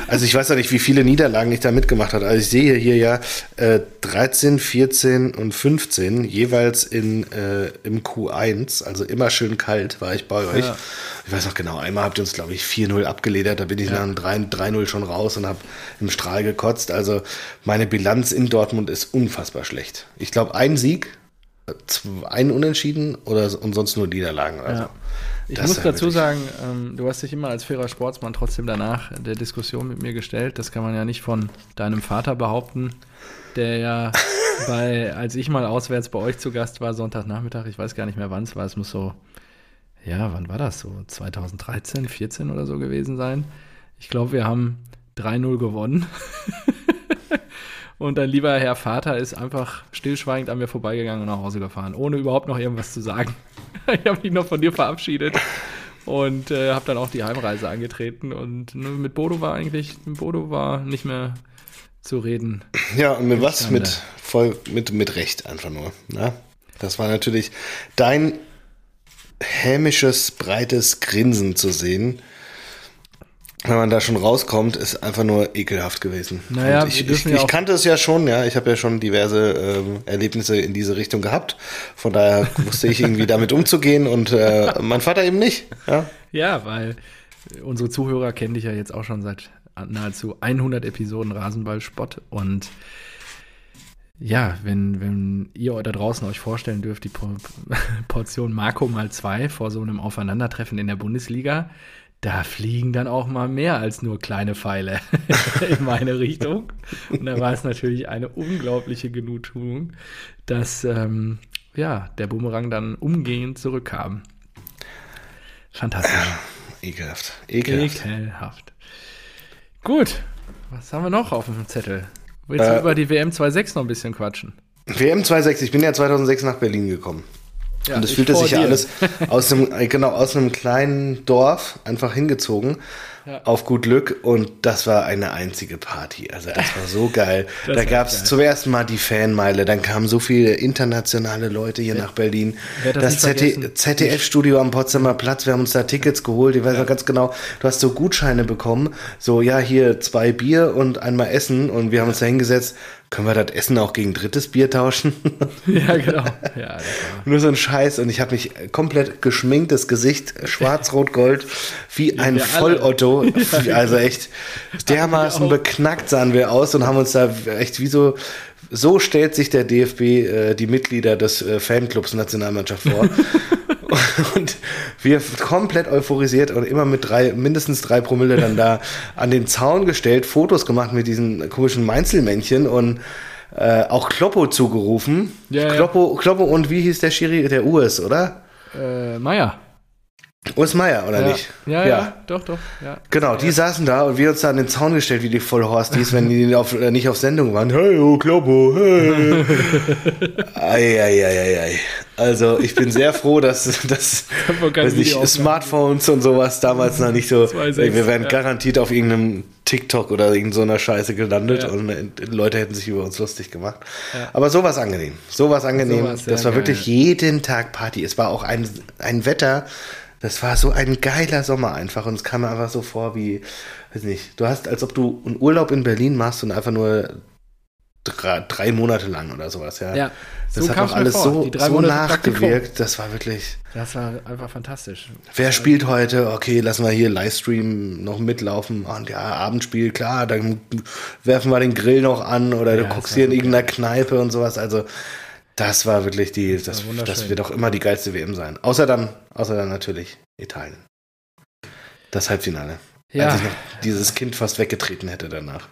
Also ich weiß ja nicht, wie viele Niederlagen ich da mitgemacht habe. Also ich sehe hier ja äh, 13, 14 und 15 jeweils in, äh, im Q1, also immer schön kalt war ich bei euch. Ja. Ich weiß noch genau, einmal habt ihr uns, glaube ich, 4-0 abgeledert, da bin ich dann 3 3-0 schon raus und habe im Strahl gekotzt. Also meine Bilanz in Dortmund ist unfassbar schlecht. Ich glaube, ein Sieg, zw- ein Unentschieden oder und sonst nur Niederlagen. Also. Ja. Ich Das muss dazu sagen, ähm, du hast dich immer als fairer Sportsmann trotzdem danach der Diskussion mit mir gestellt. Das kann man ja nicht von deinem Vater behaupten, der ja bei, als ich mal auswärts bei euch zu Gast war, Sonntagnachmittag, ich weiß gar nicht mehr wann es war, es muss so, ja, wann war das? So 2013, 14 oder so gewesen sein. Ich glaube, wir haben 3-0 gewonnen. Und dein lieber Herr Vater ist einfach stillschweigend an mir vorbeigegangen und nach Hause gefahren, ohne überhaupt noch irgendwas zu sagen. Ich habe mich noch von dir verabschiedet und äh, habe dann auch die Heimreise angetreten. Und ne, mit Bodo war eigentlich, mit Bodo war nicht mehr zu reden. Ja, und mit was? Mit, voll, mit, mit Recht einfach nur. Ne? Das war natürlich dein hämisches, breites Grinsen zu sehen. Wenn man da schon rauskommt, ist einfach nur ekelhaft gewesen. Naja, Und ich, ich, ja ich kannte es ja schon, ja. Ich habe ja schon diverse ähm, Erlebnisse in diese Richtung gehabt. Von daher wusste ich irgendwie damit umzugehen und äh, mein Vater eben nicht. Ja. Ja, weil unsere Zuhörer kennen dich ja jetzt auch schon seit nahezu 100 Episoden Rasenball-Spott und ja, wenn, wenn ihr da draußen euch vorstellen dürft, die Por- Portion Marco mal zwei vor so einem Aufeinandertreffen in der Bundesliga, da fliegen dann auch mal mehr als nur kleine Pfeile in meine Richtung. Und da war es natürlich eine unglaubliche Genugtuung, dass ähm, ja, der Boomerang dann umgehend zurückkam. Fantastisch. Ekelhaft. Ekelhaft. Ekelhaft. Gut, was haben wir noch auf dem Zettel? Willst du Äh, über die WM 2.6 noch ein bisschen quatschen? WM 2.6, ich bin ja 2006 nach Berlin gekommen. Ja, und es fühlte sich ja alles aus einem, äh, genau, aus einem kleinen Dorf einfach hingezogen. Ja. Auf gut Glück und das war eine einzige Party. Also das war so geil. Das da gab es zum ersten Mal die Fanmeile, dann kamen so viele internationale Leute hier nach Berlin. das Das? ZDF-Studio am Potsdamer Platz, wir haben uns da Tickets geholt. Ich weiß noch ganz genau, du hast so Gutscheine bekommen. So, ja, hier zwei Bier und einmal Essen und wir haben uns da hingesetzt. Können wir das Essen auch gegen drittes Bier tauschen? Ja, genau. Ja, das Nur so ein Scheiß und ich habe mich komplett geschminktes Gesicht, schwarz-rot-gold, wie ein wir Vollotto. Also echt dermaßen beknackt sahen wir aus und haben uns da echt wie so, so stellt sich der DFB äh, die Mitglieder des äh, Fanclubs Nationalmannschaft vor. und wir komplett euphorisiert und immer mit drei, mindestens drei Promille dann da an den Zaun gestellt, Fotos gemacht mit diesen komischen Meinzelmännchen und äh, auch Kloppo zugerufen. Ja, ja. Kloppo, Kloppo und wie hieß der Schiri? Der Urs, oder? äh, Meier. Urs Meier, oder Ja. nicht? Ja, ja, doch, doch. Ja. Genau, die saßen da und wir uns da an den Zaun gestellt, wie die Vollhorsties, wenn die auf, äh, nicht auf Sendung waren. Hey, oh, Kloppo, hey. ei, ei, ei, ei. Also ich bin sehr froh, dass, dass weiß nicht, Smartphones und sowas damals noch nicht so. 2.6, Ey, wir wären ja. garantiert auf irgendeinem TikTok oder irgend so einer Scheiße gelandet Ja. und äh, Leute hätten sich über uns lustig gemacht. Ja. Aber sowas angenehm. Sowas angenehm. Sehr das war geil. wirklich jeden Tag Party. Es war auch ein, ein Wetter. Das war so ein geiler Sommer einfach und es kam mir einfach so vor wie, weiß nicht, du hast, als ob du einen Urlaub in Berlin machst und einfach nur drei, drei Monate lang oder sowas, ja. Ja, das so hat auch alles so, so nachgewirkt. Das war wirklich. Das war einfach fantastisch. Wer spielt heute? Okay, lassen wir hier Livestream noch mitlaufen. Und ja, Abendspiel, klar, dann werfen wir den Grill noch an oder du Ja, guckst das hier in irgendeiner Kneipe und sowas. Also, das war wirklich die, das, wunderschön. das wird auch immer die geilste WM sein. Außer dann, außer dann natürlich Italien. Das Halbfinale. Ja, Als ich noch dieses Kind fast weggetreten hätte danach.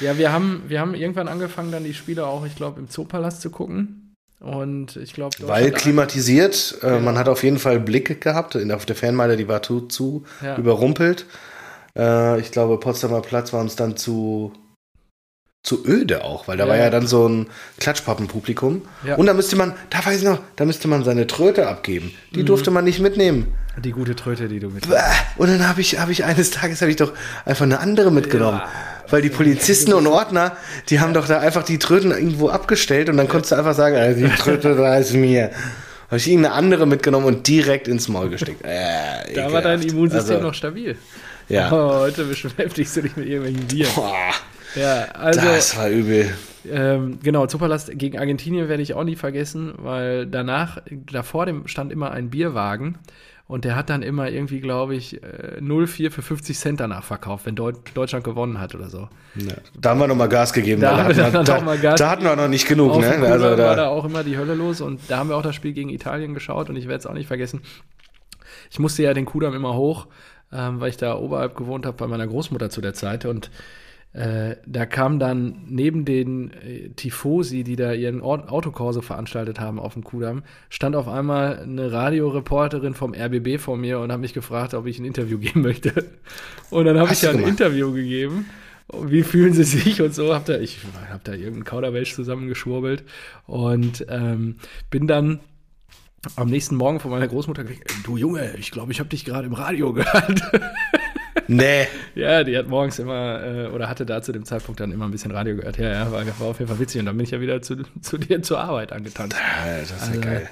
ja wir, haben, wir haben irgendwann angefangen, dann die Spiele auch, ich glaube, im Zoopalast zu gucken. Und ich glaube, Weil klimatisiert, äh, man hat auf jeden Fall Blick gehabt. In, auf der Fernmeile, die war zu, zu Ja. überrumpelt. Äh, ich glaube, Potsdamer Platz war uns dann zu, zu öde auch, weil da Ja. war ja dann so ein Klatschpappenpublikum. Ja. Und da müsste man, da weiß ich noch, da müsste man seine Tröte abgeben. Mhm. Die durfte man nicht mitnehmen. die gute Tröte, die du mit. Bäh. Und dann habe ich, hab ich eines Tages habe ich doch einfach eine andere mitgenommen. Ja. Weil die Polizisten und Ordner, die haben doch da einfach die Tröten irgendwo abgestellt und dann konntest du einfach sagen, äh, die Tröte da ist mir. Habe ich irgendeine andere mitgenommen und direkt ins Maul gesteckt. Äh, Da war dein. Immunsystem Also, noch stabil. Ja. Oh, heute beschäftigst du dich mit irgendwelchen Viren. Boah, Ja, also. das war übel. Ähm, genau, Superlast gegen Argentinien werde ich auch nie vergessen, weil danach, davor dem stand immer ein Bierwagen und der hat dann immer irgendwie, glaube ich, äh, 0,4 für 50 Cent danach verkauft, wenn Deut Deutschland gewonnen hat oder so. Ja. Da haben wir noch mal Gas gegeben. Da weil haben wir hatten dann da, noch mal Gas da hatten wir noch nicht genug. Ne? Also war da da, auch immer die Hölle los und da haben wir auch das Spiel gegen Italien geschaut und ich werde es auch nicht vergessen. Ich musste ja den Kudamm immer hoch, ähm, weil ich da oberhalb gewohnt habe bei meiner Großmutter zu der Zeit und äh, da kam dann neben den äh, Tifosi, die da ihren Ort Autokorso veranstaltet haben auf dem Kudamm, stand auf einmal eine Radioreporterin vom RBB vor mir und hat mich gefragt, ob ich ein Interview geben möchte. Und dann habe ich ja ein? Interview gegeben. Wie fühlen Sie sich und so? Hab da, ich habe da irgendeinen Kauderwelsch zusammengeschwurbelt und ähm, bin dann am nächsten Morgen von meiner Großmutter gekriegt, du Junge, ich glaube, ich habe dich gerade im Radio gehört. nee. ja, die hat morgens immer, äh, oder hatte da zu dem Zeitpunkt dann immer ein bisschen Radio gehört. Ja, ja, war, war auf jeden Fall witzig. Und dann bin ich ja wieder zu, zu dir zur Arbeit angetanzt. Ja, Das ist ja Also, geil.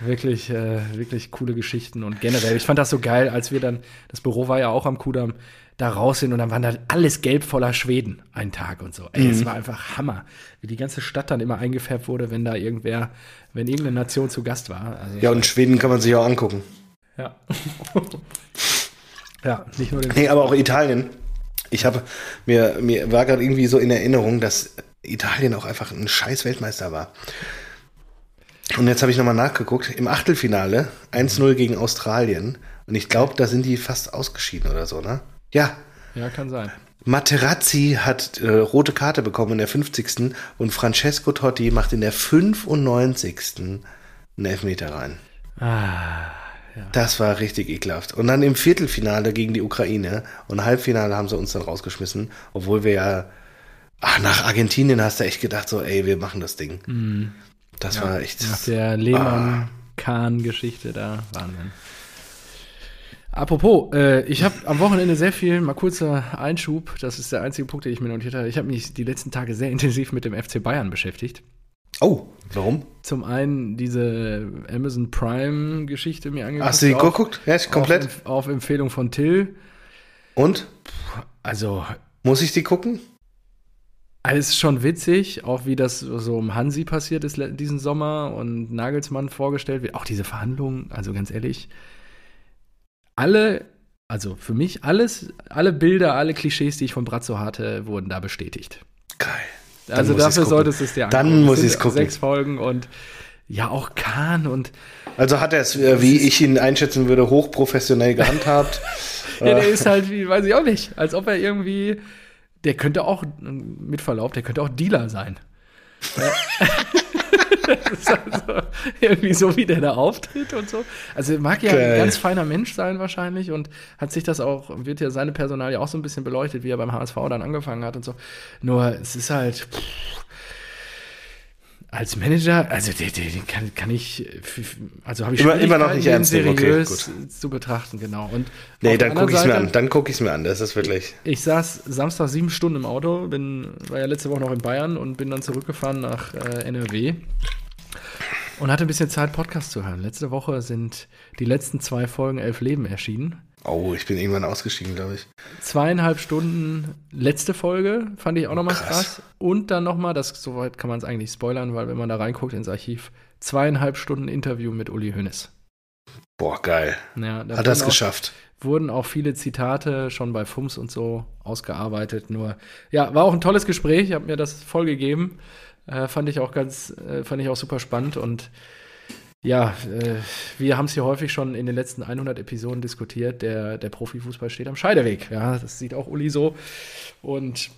Wirklich, äh, wirklich coole Geschichten und generell. Ich fand das so geil, als wir dann, das Büro war ja auch am Kudamm, da raus sind und dann waren da alles gelb voller Schweden einen Tag und so. Ey, Mhm. es war einfach Hammer, wie die ganze Stadt dann immer eingefärbt wurde, wenn da irgendwer, wenn irgendeine Nation zu Gast war. Also, Ja, und Schweden kann man sich auch angucken. ja. ja, nicht nur den. Nee, aber auch Italien. Ich habe mir, mir war gerade irgendwie so in Erinnerung, dass Italien auch einfach ein scheiß Weltmeister war. Und jetzt habe ich nochmal nachgeguckt. Im Achtelfinale 1-0 gegen Australien. Und ich glaube, da sind die fast ausgeschieden oder so, ne? Ja. Ja, kann sein. Materazzi hat äh, rote Karte bekommen in der 50. und Francesco Totti macht in der 95. einen Elfmeter rein. Ah, Das war richtig ekelhaft. Und dann im Viertelfinale gegen die Ukraine und Halbfinale haben sie uns dann rausgeschmissen, obwohl wir ja ach, nach Argentinien hast du echt gedacht, so, ey, wir machen das Ding. Das war echt. nach der Lehmann-Kahn-Geschichte da, Wahnsinn. Apropos, äh, ich habe am Wochenende sehr viel, mal kurzer Einschub, das ist der einzige Punkt, den ich mir notiert habe. Ich habe mich die letzten Tage sehr intensiv mit dem FC Bayern beschäftigt. Oh, warum? Zum einen diese Amazon Prime-Geschichte mir angeguckt. Hast du die auf- geguckt? Ja, komplett. Auf, auf Empfehlung von Till. Und? Also, Muss ich die gucken? alles schon witzig, auch wie das so um Hansi passiert ist diesen Sommer und Nagelsmann vorgestellt wird. Auch diese Verhandlungen, also ganz ehrlich, alle, also für mich alles, alle Bilder, alle Klischees, die ich von Brazzo hatte, wurden da bestätigt. Geil. Dann Also muss dafür solltest du es dir Dann angucken. muss Es ich's sind gucken. Sechs Folgen und ja, auch Kahn und Also hat er es, äh, wie ich ihn einschätzen würde, hochprofessionell gehandhabt. ja, der ist halt, wie, weiß ich auch nicht, als ob er irgendwie, der könnte auch, mit Verlaub, der könnte auch Dealer sein. Also irgendwie so, wie der da auftritt und so. Also er mag ja Geil. ein ganz feiner Mensch sein wahrscheinlich und hat sich das auch, wird ja seine Personal ja auch so ein bisschen beleuchtet, wie er beim HSV dann angefangen hat und so. Nur es ist halt, pff, als Manager, also den, den kann, kann ich, also habe ich Immer- immer noch nicht ernst nehmen, okay, seriös zu betrachten, genau. Und Nee, dann gucke ich es mir an. Dann gucke ich es mir an. Das ist wirklich. ich saß Samstag sieben Stunden im Auto, bin, war ja letzte Woche noch in Bayern und bin dann zurückgefahren nach äh, NRW und hatte ein bisschen Zeit, Podcast zu hören. Letzte Woche sind die letzten zwei Folgen Elf Leben erschienen. Oh, ich bin irgendwann ausgestiegen, glaube ich. Zweieinhalb Stunden letzte Folge fand ich auch nochmal krass. Krass. Und dann nochmal, das soweit kann man es eigentlich spoilern, weil wenn man da reinguckt ins Archiv, zweieinhalb Stunden Interview mit Uli Hoeneß. Boah, geil. Ja, Hat auch- geschafft. wurden auch viele Zitate schon bei FUMS und so ausgearbeitet. Nur, ja, war auch ein tolles Gespräch. Ich habe mir das voll gegeben. Äh, fand ich auch ganz, äh, fand ich auch super spannend. Und ja, äh, wir haben es hier häufig schon in den letzten 100 Episoden diskutiert. Der, der Profifußball steht am Scheideweg. Ja, das sieht auch Uli so. Und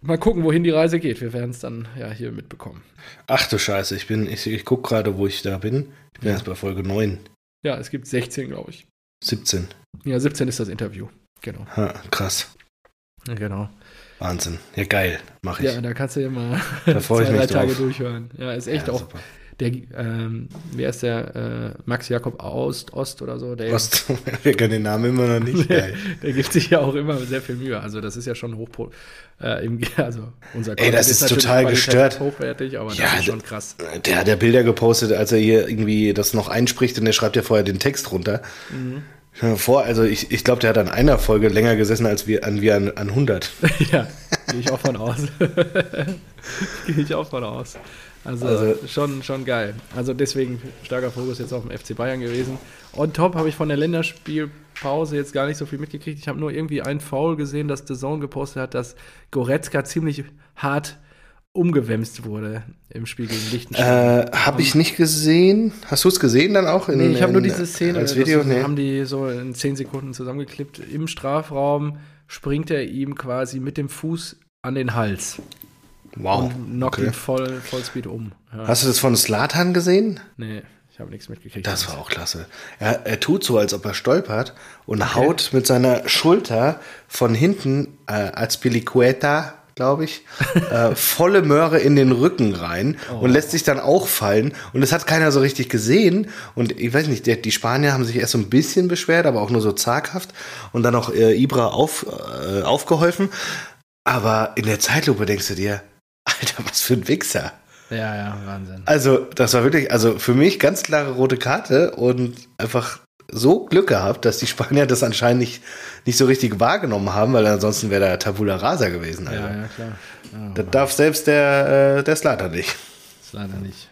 mal gucken, wohin die Reise geht. Wir werden es dann ja hier mitbekommen. Ach du Scheiße, ich bin, ich, ich gucke gerade, wo ich da bin. Ich bin Ja. jetzt bei Folge 9, Ja, es gibt 16, glaube ich. 17. Ja, 17 ist das Interview. Genau. Ha, krass. Ja, genau. Wahnsinn. Ja, geil. Mache ich. Ja, da kannst du ja mal Da zwei, drei Tage drauf. durchhören. Ja, ist echt Ja, auch super. Der, ähm, wer ist der, äh, Max Jakob Ost, Ost oder so, der, Was, wir kennen den Namen immer noch nicht. der, der gibt sich ja auch immer sehr viel Mühe. Also das ist ja schon hochpro, äh, im, also unser Ey, das ist natürlich total gestört. hochwertig, aber Ja, das ist schon krass. Der hat ja Bilder gepostet, als er hier irgendwie das noch einspricht und der schreibt ja vorher den Text runter. Mhm. Vor, also ich, ich glaube, der hat an einer Folge länger gesessen als wir an, wir an, an 100. ja, gehe ich auch von aus. gehe ich auch von aus. Also, Also- schon, schon geil. Also deswegen starker Fokus jetzt auf dem FC Bayern gewesen. On top habe ich von der Länderspielpause jetzt gar nicht so viel mitgekriegt. Ich habe nur irgendwie einen Foul gesehen, dass The Zone gepostet hat, dass Goretzka ziemlich hart umgewämst wurde im Spiel gegen Liechtenstein. Äh, habe ich nicht gesehen. Hast du es gesehen dann auch? In, Nee, ich habe nur diese Szene, Als das Video? Nee. haben die so in 10 Sekunden zusammengeklippt. Im Strafraum springt er ihm quasi mit dem Fuß an den Hals Wow. und knockt okay. ihn voll, Vollspeed um. Ja. Hast du das von Slatan gesehen? Nee, ich habe nichts mitgekriegt. Das war auch klasse. Er, er tut so, als ob er stolpert und haut mit seiner Schulter von hinten äh, als Pelicueta, glaube ich, äh, volle Möhre in den Rücken rein und lässt sich dann auch fallen. Und das hat keiner so richtig gesehen. Und ich weiß nicht, der, die Spanier haben sich erst so ein bisschen beschwert, aber auch nur so zaghaft. Und dann auch äh, Ibra auf, äh, aufgeholfen. Aber in der Zeitlupe denkst du dir, Alter, was für ein Wichser. Ja, ja, Wahnsinn. Also, das war wirklich, also für mich ganz klare rote Karte und einfach so Glück gehabt, dass die Spanier das anscheinend nicht, nicht so richtig wahrgenommen haben, weil ansonsten wäre da Tabula Rasa gewesen. Also. Ja, ja, klar. Ja, Das darf selbst der, äh, der Slater nicht. ist leider nicht.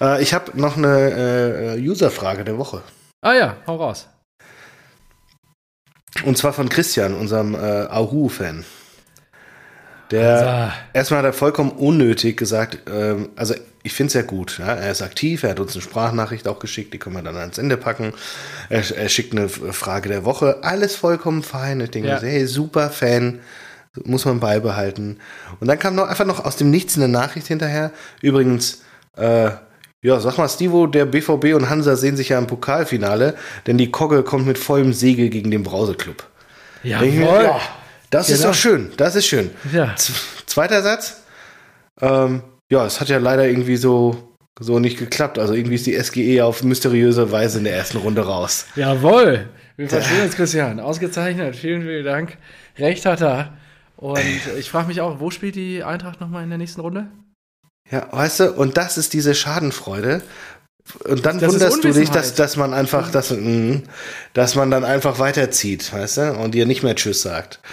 Äh, ich habe noch eine äh, User-Frage der Woche. Ah ja, hau raus. Und zwar von Christian, unserem äh, Ahu-Fan. Der erstmal hat er vollkommen unnötig gesagt, ähm, also ich finde es ja gut. Ja? Er ist aktiv, er hat uns eine Sprachnachricht auch geschickt, die können wir dann ans Ende packen. Er, er schickt eine Frage der Woche, alles vollkommen fein. Ich denke, Ja. so, hey, super Fan, muss man beibehalten. Und dann kam noch einfach noch aus dem Nichts eine Nachricht hinterher. Übrigens, äh, ja, sag mal, Stivo, der BVB und Hansa sehen sich ja im Pokalfinale, denn die Kogge kommt mit vollem Segel gegen den Brauseclub. Ja, Denk ich mir, ja, das ist Genau. doch schön, das ist schön. Ja. Zweiter Satz. Ähm, ja, es hat ja leider irgendwie so, so nicht geklappt. Also irgendwie ist die SGE auf mysteriöse Weise in der ersten Runde raus. Jawohl. Wir verstehen uns, Christian. Ausgezeichnet. Vielen, vielen Dank. Recht hat er. Und ich frage mich auch, wo spielt die Eintracht nochmal in der nächsten Runde? Ja, weißt du, und das ist diese Schadenfreude. Und dann Das wunderst du dich, dass, dass man einfach, dass, mm, dass man dann einfach weiterzieht, weißt du, und dir nicht mehr Tschüss sagt.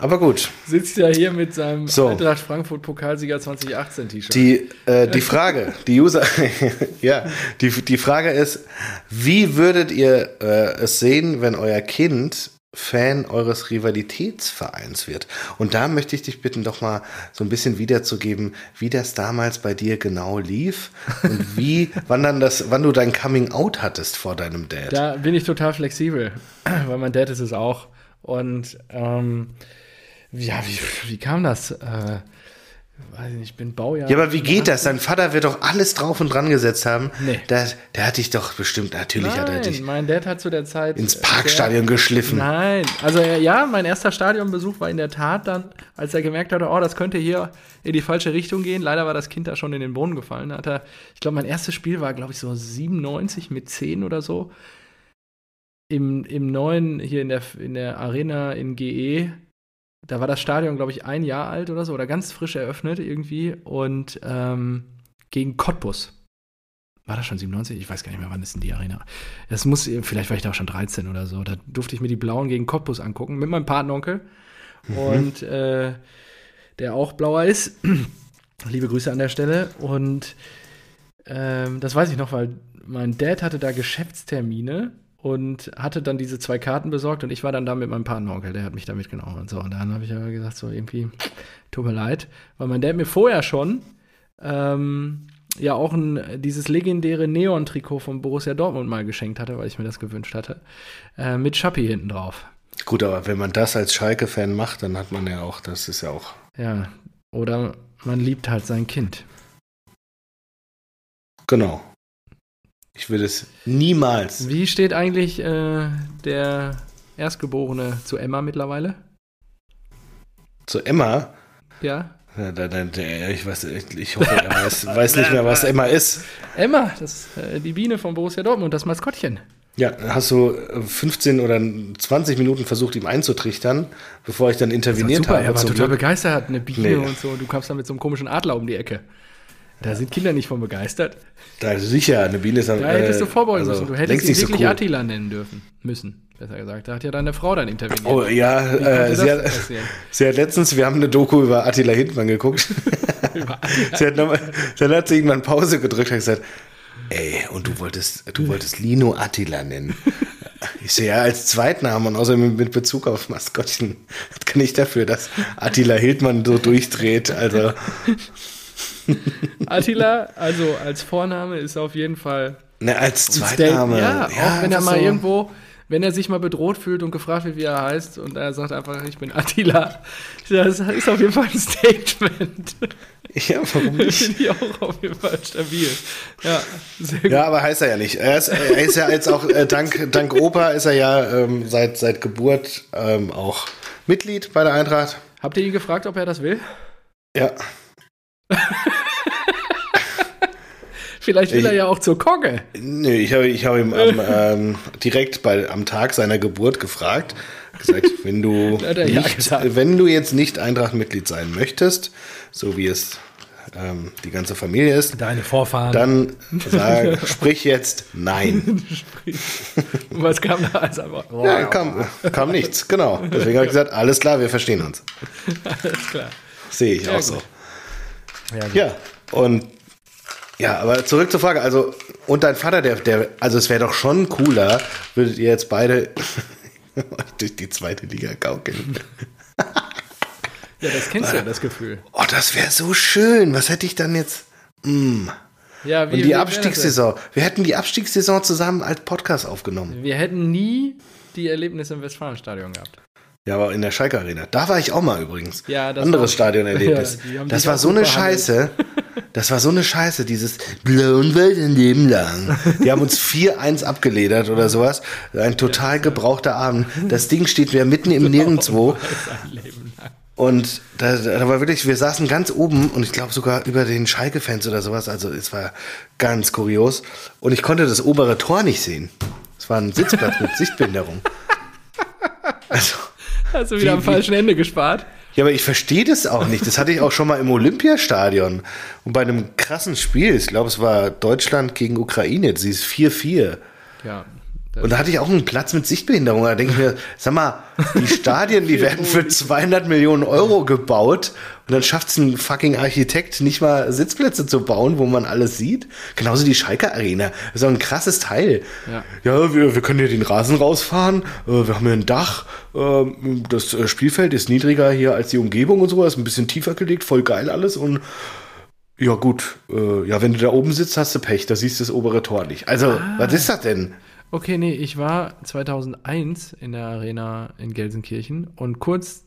Aber gut, Sitzt ja hier mit seinem So. Eintracht Frankfurt Pokalsieger 2018 T-Shirt. Die, äh, die Frage, die User, ja, die, die Frage ist, wie würdet ihr äh, es sehen, wenn euer Kind Fan eures Rivalitätsvereins wird? Und da möchte ich dich bitten, doch mal so ein bisschen wiederzugeben, wie das damals bei dir genau lief und wie, wann dann das, wann du dein Coming Out hattest vor deinem Dad. Da bin ich total flexibel, weil mein Dad ist es auch. Und ähm, ja, wie, wie kam das? Äh, weiß ich nicht, ich bin Baujahr. Ja, aber wie geht das? Dein Vater wird doch alles drauf und dran gesetzt haben. Nee. Der, der hat dich doch bestimmt, natürlich hat er Nein, dich mein Dad hat zu der Zeit ins äh, Parkstadion geschliffen. Nein, also äh, ja, mein erster Stadionbesuch war in der Tat dann, als er gemerkt hatte, oh, das könnte hier in die falsche Richtung gehen. Leider war das Kind da schon in den Boden gefallen. Hat er, ich glaube, mein erstes Spiel war, glaube ich, so 97 mit 10 oder so. Im, im neuen, hier in der, in der Arena in GE, da war das Stadion, glaube ich, ein Jahr alt oder so, oder ganz frisch eröffnet irgendwie. Und ähm, gegen Cottbus. War das schon 97? Ich weiß gar nicht mehr, wann ist denn die Arena? Das muss, vielleicht war ich da auch schon 13 oder so. Da durfte ich mir die Blauen gegen Cottbus angucken mit meinem Patenonkel. Und äh, der auch blauer ist. Liebe Grüße an der Stelle. Und ähm, das weiß ich noch, weil mein Dad hatte da Geschäftstermine und hatte dann diese zwei Karten besorgt und ich war dann da mit meinem Patenonkel, der hat mich da mitgenommen und so. Und dann habe ich aber gesagt, so irgendwie, tut mir leid, weil mein Dad mir vorher schon ähm, ja auch ein, dieses legendäre Neon-Trikot von Borussia Dortmund mal geschenkt hatte, weil ich mir das gewünscht hatte, äh, mit Schappi hinten drauf. Gut, aber wenn man das als Schalke-Fan macht, dann hat man ja auch, das ist ja auch. Ja, oder man liebt halt sein Kind. Genau. Ich würde es niemals. Wie steht eigentlich äh, der Erstgeborene zu Emma mittlerweile? Zu Emma? Ja. ja da, da, der, ich, weiß, ich, ich hoffe, er weiß, weiß nicht mehr, was Emma ist. Emma, das ist äh, die Biene von Borussia Dortmund, das Maskottchen. Ja, hast du 15 oder 20 Minuten versucht, ihm einzutrichtern, bevor ich dann interveniert super, habe. Er war total Glück. begeistert, eine Biene Nee. und so. Du kamst dann mit so einem komischen Adler um die Ecke. Da sind Kinder nicht von begeistert. Da sicher, eine Biene ist Da hättest du vorbeugen also müssen. Du hättest ihn nicht so wirklich cool. Attila nennen dürfen. Müssen, besser gesagt. Da hat ja deine Frau dann interveniert. Oh ja, äh, sie, das hat, sie hat letztens, wir haben eine Doku über Attila Hindmann geguckt. Über Attila. sie hat noch, mal- dann hat sie irgendwann Pause gedrückt und gesagt, ey, und du wolltest, du wolltest Lino Attila nennen. Ich sehe ja als Zweitnamen und außerdem mit Bezug auf Maskottchen kann ich dafür, dass Attila Hildmann so durchdreht. Also Attila, also als Vorname ist auf jeden Fall ne, als Zweitname. Ja, auch wenn er mal so- irgendwo, wenn er sich mal bedroht fühlt und gefragt wird, wie er heißt, und er sagt einfach, ich bin Attila. Das ist auf jeden Fall ein Statement. Ja, warum nicht? Finde ich auch auf jeden Fall stabil. Ja, sehr gut. Ja, aber heißt er ja nicht. Er ist, er ist ja jetzt auch, äh, dank, dank Opa ist er ja ähm, seit, seit Geburt ähm, auch Mitglied bei der Eintracht. Habt ihr ihn gefragt, ob er das will? Ja. Vielleicht will Ich- er ja auch zur Kogge. Nö, ich habe ich hab ihm am, ähm, direkt bei, am Tag seiner Geburt gefragt, gesagt, wenn du, ja nicht, gesagt. wenn du jetzt nicht Eintracht-Mitglied sein möchtest, so wie es ähm, die ganze Familie ist, Deine Vorfahren. dann sag, sprich jetzt nein. Und was kam da als Antwort? Ja, kam, kam nichts, genau. Deswegen habe ich gesagt, alles klar, wir verstehen uns. Alles klar. Sehe ich Sehr auch so. Ja. Ja, und ja, aber zurück zur Frage. Also, und dein Vater, der, der, also es wäre doch schon cooler, würdet ihr jetzt beide durch die zweite Liga gaukeln. ja, das kennst du ja, das Gefühl. Oh, das wäre so schön. Was hätte ich dann jetzt? Mm. Ja, Und wie- wie die Abstiegssaison. Wir hätten die Abstiegssaison zusammen als Podcast aufgenommen. Wir hätten nie die Erlebnisse im Westfalenstadion gehabt. Ja, aber in der Schalke Arena. Da war ich auch mal übrigens. Ja, das Anderes Stadionerlebnis. Ja, das war so eine. Scheiße. Das war so eine Scheiße, dieses blauen Welt ein Leben lang. Die haben uns 4-1 abgeledert oder sowas. Ein total gebrauchter Abend. Das Ding steht wieder mitten im Nirgendwo. Und da, da war wirklich, wir saßen ganz oben und ich glaube sogar über den Schalke-Fans oder sowas. Also es war ganz kurios. Und ich konnte das obere Tor nicht sehen. Es war ein Sitzplatz mit Sichtbehinderung. Also, Hast du wieder Wie- am falschen Ende gespart? ja, aber ich verstehe das auch nicht. Das hatte ich auch schon mal im Olympiastadion. Und bei einem krassen Spiel, ich glaube, es war Deutschland gegen Ukraine, sie ist 4-4. Ja. Und da hatte ich auch einen Platz mit Sichtbehinderung. Da denke ich mir, sag mal, die Stadien, die werden für 200 Millionen Euro gebaut und dann schafft es ein fucking Architekt nicht mal Sitzplätze zu bauen, wo man alles sieht. Genauso die Schalke Arena. Das ist ein krasses Teil. Ja. Ja, wir, wir können hier den Rasen rausfahren. Äh, wir haben hier ein Dach. Ähm, das äh, Spielfeld ist niedriger hier als die Umgebung und sowas. Ein bisschen tiefer gelegt. Voll geil alles. Und ja, gut. Äh, ja, wenn du da oben sitzt, hast du Pech. Da siehst du das obere Tor nicht. Also, was ist das denn? Okay, nee, ich war 2001 in der Arena in Gelsenkirchen und kurz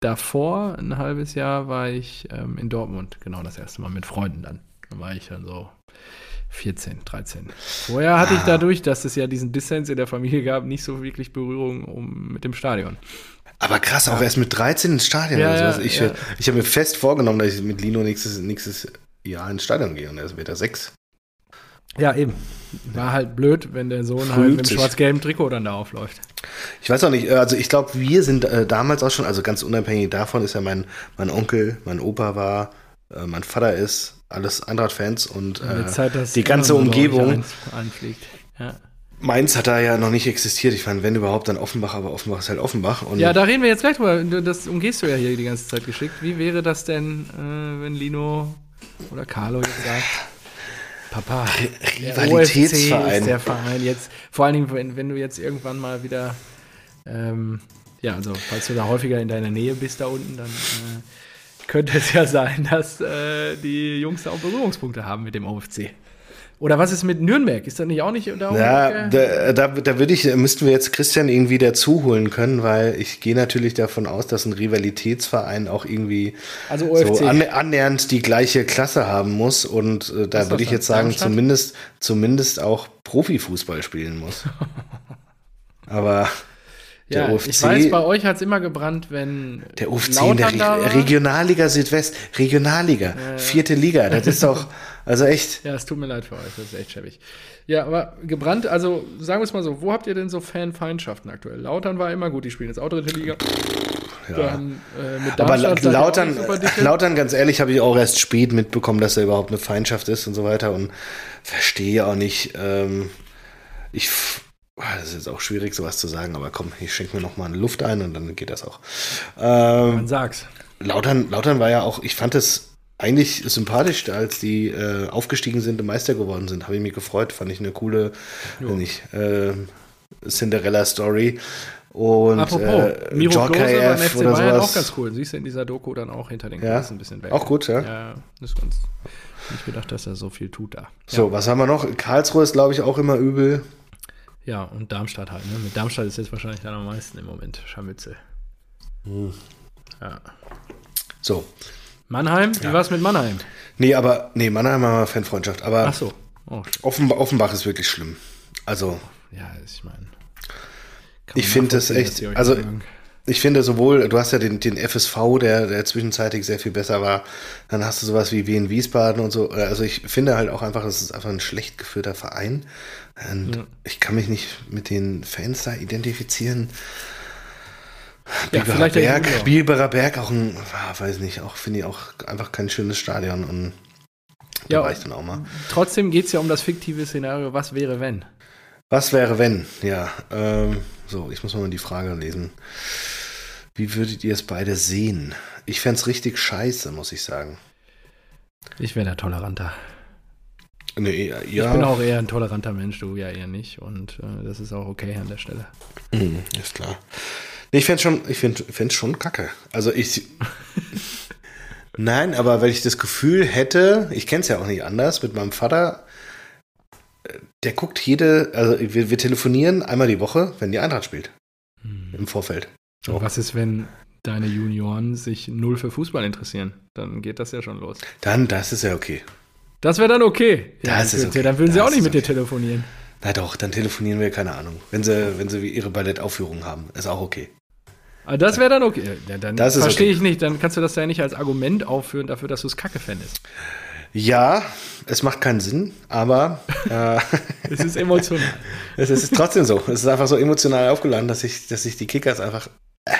davor, ein halbes Jahr, war ich ähm, in Dortmund. Genau das erste Mal mit Freunden dann. Da war ich dann so 14, 13. Vorher hatte ich dadurch, dass es ja diesen Dissens in der Familie gab, nicht so wirklich Berührung um, mit dem Stadion. Aber krass, auch erst mit 13 ins Stadion Ja, oder sowas. Ich, ja. ich habe mir fest vorgenommen, dass ich mit Lino nächstes, nächstes Jahr ins Stadion gehe und er wird er sechs. Ja, eben. War halt blöd, wenn der Sohn halt Fühlt mit dem schwarz-gelben Trikot dann da aufläuft. Ich weiß auch nicht, äh, also ich glaube, wir sind äh, damals auch schon, also ganz unabhängig davon ist ja mein, mein Onkel, mein Opa war, äh, mein Vater ist, alles Eintracht-Fans und äh, Zeit, die ganze Umgebung. Ja. Mainz hat da ja noch nicht existiert. Ich meine, wenn überhaupt, dann Offenbach, aber Offenbach ist halt Offenbach. Und Ja, da reden wir jetzt gleich drüber. Das umgehst du ja hier die ganze Zeit geschickt. Wie wäre das denn, äh, wenn Lino oder Carlo jetzt sagt, Papa, der Rivalitätsverein. Ist der Verein jetzt, vor allen Dingen, wenn, wenn du jetzt irgendwann mal wieder, ähm, ja, also falls du da häufiger in deiner Nähe bist da unten, dann äh, könnte es ja sein, dass äh, die Jungs da auch Berührungspunkte haben mit dem OFC. Oder was ist mit Nürnberg? Ist das nicht auch nicht da? Ja, da, da, da würde ich, müssten wir jetzt Christian irgendwie dazu holen können, weil ich gehe natürlich davon aus, dass ein Rivalitätsverein auch irgendwie Also OFC. so an, annähernd die gleiche Klasse haben muss und äh, da würde ich jetzt sagen, Darmstadt? zumindest, zumindest auch Profifußball spielen muss. Aber der ja, OFC, ich weiß, bei euch hat es immer gebrannt, wenn der OFC in der Lautern Re. Regionalliga Südwest, Regionalliga, vierte Liga, das ist doch, also echt. Ja, es tut mir leid für euch, das ist echt schäbig. Ja, aber gebrannt, also sagen wir es mal so, wo habt ihr denn so Fanfeindschaften aktuell? Lautern war immer gut, die spielen jetzt auch dritte Liga. Dann äh, mit Aber Lautern. Lautern, ganz ehrlich, habe ich auch erst spät mitbekommen, dass da überhaupt eine Feindschaft ist und so weiter und verstehe auch nicht. Ähm, ich, ah, das ist jetzt auch schwierig, sowas zu sagen, aber komm, ich schenke mir noch mal eine Luft ein und dann geht das auch. Ähm, Man sag's. Lautern, Lautern war ja auch, ich fand es eigentlich sympathisch, als die äh, aufgestiegen sind und Meister geworden sind. Habe ich mich gefreut, fand ich eine coole, wenn ich, äh, Cinderella-Story. Und Apropos, äh, Miro Klose beim FC oder Bayern sowas. auch ganz cool. Siehst du in dieser Doku dann auch hinter den Ja? Ein bisschen weg. Auch gut, ja. Ja, das ist ganz. Nicht gedacht, dass er so viel tut da. So, was haben wir noch? Karlsruhe ist, glaube ich, auch immer übel. Ja, und Darmstadt halt. Ne? Mit Darmstadt ist jetzt wahrscheinlich dann am meisten im Moment. Scharmützel. Hm. Ja. So. Mannheim? Wie war's mit Mannheim? Nee, aber, nee, Mannheim haben wir Fanfreundschaft. Aber Ach so. Oh, Offenbach, Offenbach ist wirklich schlimm. Also, ja, ich meine. Ich finde das echt- also- ich finde sowohl, du hast ja den, den FSV, der, der zwischenzeitlich sehr viel besser war. Dann hast du sowas wie Wien Wiesbaden und so. Also ich finde halt auch einfach, das ist einfach ein schlecht geführter Verein. Und Ja. ich kann mich nicht mit den Fans da identifizieren. Ja, Biberer der Berg. Biberer Berg auch ein, ah, weiß nicht, auch finde ich auch einfach kein schönes Stadion und da Ja, war ich dann auch mal. Trotzdem geht es ja um das fiktive Szenario, was wäre, wenn? Was wäre wenn? Ja, ähm, so, ich muss mal die Frage lesen. Wie würdet ihr es beide sehen? Ich fände es richtig scheiße, muss ich sagen. Ich wäre da toleranter. Nee, ja, Ich bin auch eher ein toleranter Mensch, du ja eher nicht. Und äh, das ist auch okay an der Stelle. Mhm, ist klar. Nee, ich fände schon, ich find, schon kacke. Also ich. Nein, aber weil ich das Gefühl hätte, ich kenne es ja auch nicht anders, mit meinem Vater, äh, der guckt jede, also wir, wir telefonieren einmal die Woche, wenn die Eintracht spielt, im Vorfeld. Und was ist, wenn deine Junioren sich null für Fußball interessieren? Dann geht das ja schon los. Dann, das ist ja okay. Das wäre dann okay. Ja, Das ist okay. Dann würden sie Das auch nicht mit dir okay. telefonieren. Na doch, dann telefonieren wir, keine Ahnung. Wenn sie, wenn sie ihre Ballettaufführung haben, ist auch okay. Aber das wäre dann okay. Ja, dann verstehe okay. ich nicht. Dann kannst du das ja nicht als Argument aufführen dafür, dass du es kacke fändest. Ja, es macht keinen Sinn, aber äh, Es ist emotional. es ist trotzdem so. Es ist einfach so emotional aufgeladen, dass ich, dass ich die Kickers einfach. Äh,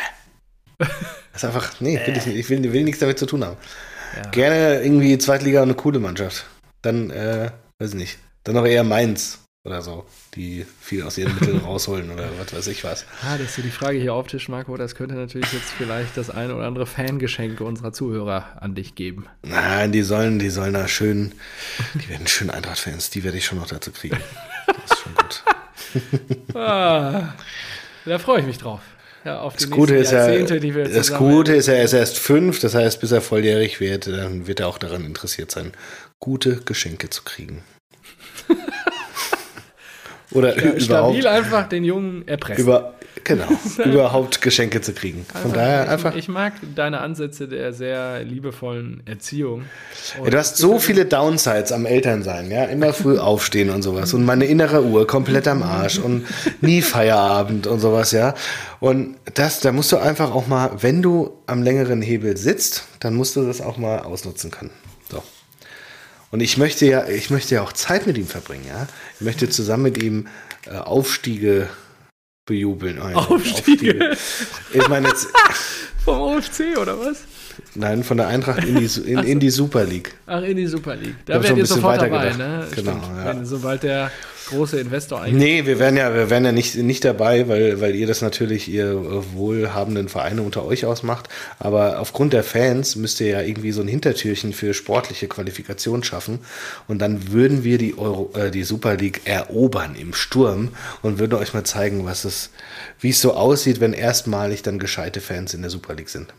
das ist einfach, nee, will ich, nicht. ich will, will nichts damit zu tun haben. Ja. Gerne irgendwie Zweitliga und eine coole Mannschaft. Dann, äh, weiß ich nicht. Dann noch eher Mainz oder so, die viel aus ihren Mitteln rausholen oder was weiß ich was. Ah, dass du die Frage hier auftisch, Marco, das könnte natürlich jetzt vielleicht das ein oder andere Fangeschenk unserer Zuhörer an dich geben. Nein, die sollen, die sollen da schön, die werden schön Eintracht-Fans, die werde ich schon noch dazu kriegen. Das ist schon gut. Ah, da freue ich mich drauf. Ja, auf die Das Gute ist ja, das Gute ist ja, er ist erst fünf, das heißt, bis er volljährig wird, dann wird er auch daran interessiert sein, gute Geschenke zu kriegen. Oder Ja, überhaupt, stabil einfach den Jungen erpressen. über, genau, überhaupt Geschenke zu kriegen. Von daher ich, einfach. Ich mag deine Ansätze der sehr liebevollen Erziehung. Ja, du hast so viele Downsides am Elternsein, ja. Immer früh aufstehen und sowas. Und meine innere Uhr komplett am Arsch und nie Feierabend und sowas, ja. Und das, da musst du einfach auch mal, wenn du am längeren Hebel sitzt, dann musst du das auch mal ausnutzen können. Und ich möchte ja, ich möchte ja auch Zeit mit ihm verbringen, ja. Ich möchte zusammen mit ihm äh, Aufstiege bejubeln. Oh, ja, Aufstiege? Ich meine jetzt, Vom OFC oder was? nein, von der Eintracht in die, in, in die Super League. Ach, in die Super League. Da werdet ihr bisschen sofort dabei, ne? Genau, ja. Wenn, sobald der große Investor eigentlich. Nee, wir wären ja, wir wären ja nicht, nicht dabei, weil, weil ihr das natürlich, ihr äh, wohlhabenden Vereine unter euch ausmacht. Aber aufgrund der Fans müsst ihr ja irgendwie so ein Hintertürchen für sportliche Qualifikation schaffen. Und dann würden wir die, Euro, äh, die Super League erobern im Sturm und würden euch mal zeigen, was es, wie es so aussieht, wenn erstmalig dann gescheite Fans in der Super League sind.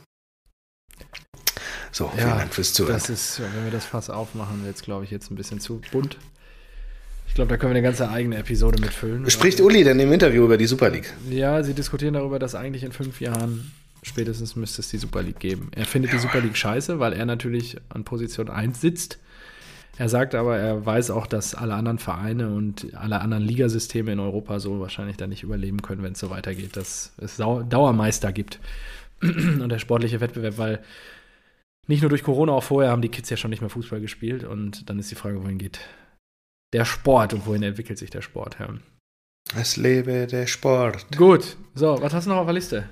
So, vielen Dank fürs Zuhören. Das ist, wenn wir das Fass aufmachen, wird es, glaube ich, jetzt ein bisschen zu bunt. Ich glaube, da können wir eine ganze eigene Episode mitfüllen. Spricht Uli denn im Interview über die Super League? Ja, sie diskutieren darüber, dass eigentlich in fünf Jahren spätestens müsste es die Super League geben. Er findet die Super League scheiße, weil er natürlich an Position 1 sitzt. Er sagt aber, er weiß auch, dass alle anderen Vereine und alle anderen Ligasysteme in Europa so wahrscheinlich dann nicht überleben können, wenn es so weitergeht, dass es Dauermeister gibt und der sportliche Wettbewerb, weil nicht nur durch Corona, auch vorher haben die Kids ja schon nicht mehr Fußball gespielt und dann ist die Frage, wohin geht der Sport und wohin entwickelt sich der Sport, ja. Es lebe der Sport. Gut, so, was hast du noch auf der Liste?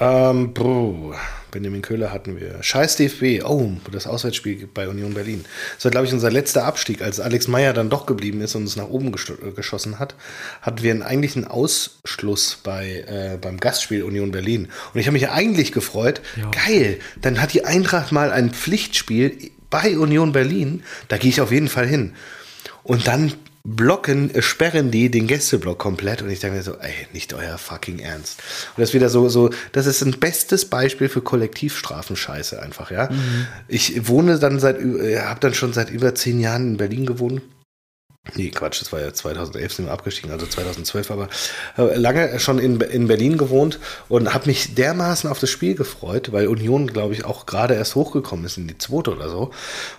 Ähm, bruh. Benjamin Köhler hatten wir. Scheiß DFB. Oh, das Auswärtsspiel bei Union Berlin. Das war, glaube ich, unser letzter Abstieg. Als Alex Meyer dann doch geblieben ist und es nach oben äh, geschossen hat, hatten wir einen eigentlichen Ausschluss bei, äh, beim Gastspiel Union Berlin. Und ich habe mich ja eigentlich gefreut. Ja. Geil, dann hat die Eintracht mal ein Pflichtspiel bei Union Berlin. Da gehe ich auf jeden Fall hin. Und dann blocken, äh, sperren die den Gästeblock komplett und ich denke mir so, ey, nicht euer fucking Ernst. Und das ist wieder so, so, das ist ein bestes Beispiel für Kollektivstrafen-Scheiße einfach, ja. Mhm. Ich wohne dann seit, äh, habe dann schon seit über zehn Jahren in Berlin gewohnt. Nee, Quatsch, das war ja 2011 sind wir abgestiegen, also 2012, aber äh, lange schon in, in Berlin gewohnt und habe mich dermaßen auf das Spiel gefreut, weil Union, glaube ich, auch gerade erst hochgekommen ist in die zweite oder so.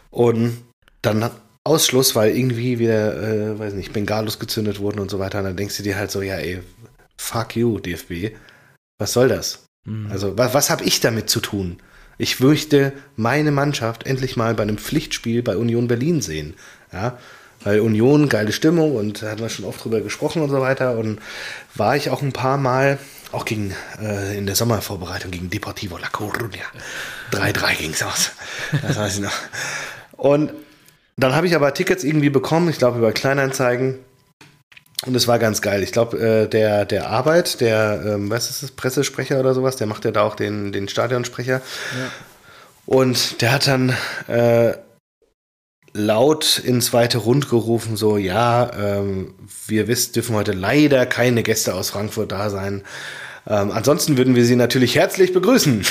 Und dann Ausschluss, weil irgendwie wieder, äh, weiß nicht, Bengalos gezündet wurden und so weiter. Und dann denkst du dir halt so, ja, ey, fuck you, DFB. Was soll das? Mhm. Also, was, was habe ich damit zu tun? Ich möchte meine Mannschaft endlich mal bei einem Pflichtspiel bei Union Berlin sehen. Ja, weil Union, geile Stimmung und da hatten wir schon oft drüber gesprochen und so weiter. Und war ich auch ein paar Mal, auch gegen, äh, in der Sommervorbereitung gegen Deportivo La Coruña. 3-3 ging es aus. Das weiß ich noch. Und dann habe ich aber Tickets irgendwie bekommen, ich glaube über Kleinanzeigen. Und es war ganz geil. Ich glaube, äh, der, der Arbeit, der, ähm, was ist das, Pressesprecher oder sowas, der macht ja da auch den, den Stadionsprecher. Ja. Und der hat dann äh, laut ins zweite Rund gerufen, so, ja, ähm, wir wissen, dürfen heute leider keine Gäste aus Frankfurt da sein. Ähm, ansonsten würden wir Sie natürlich herzlich begrüßen.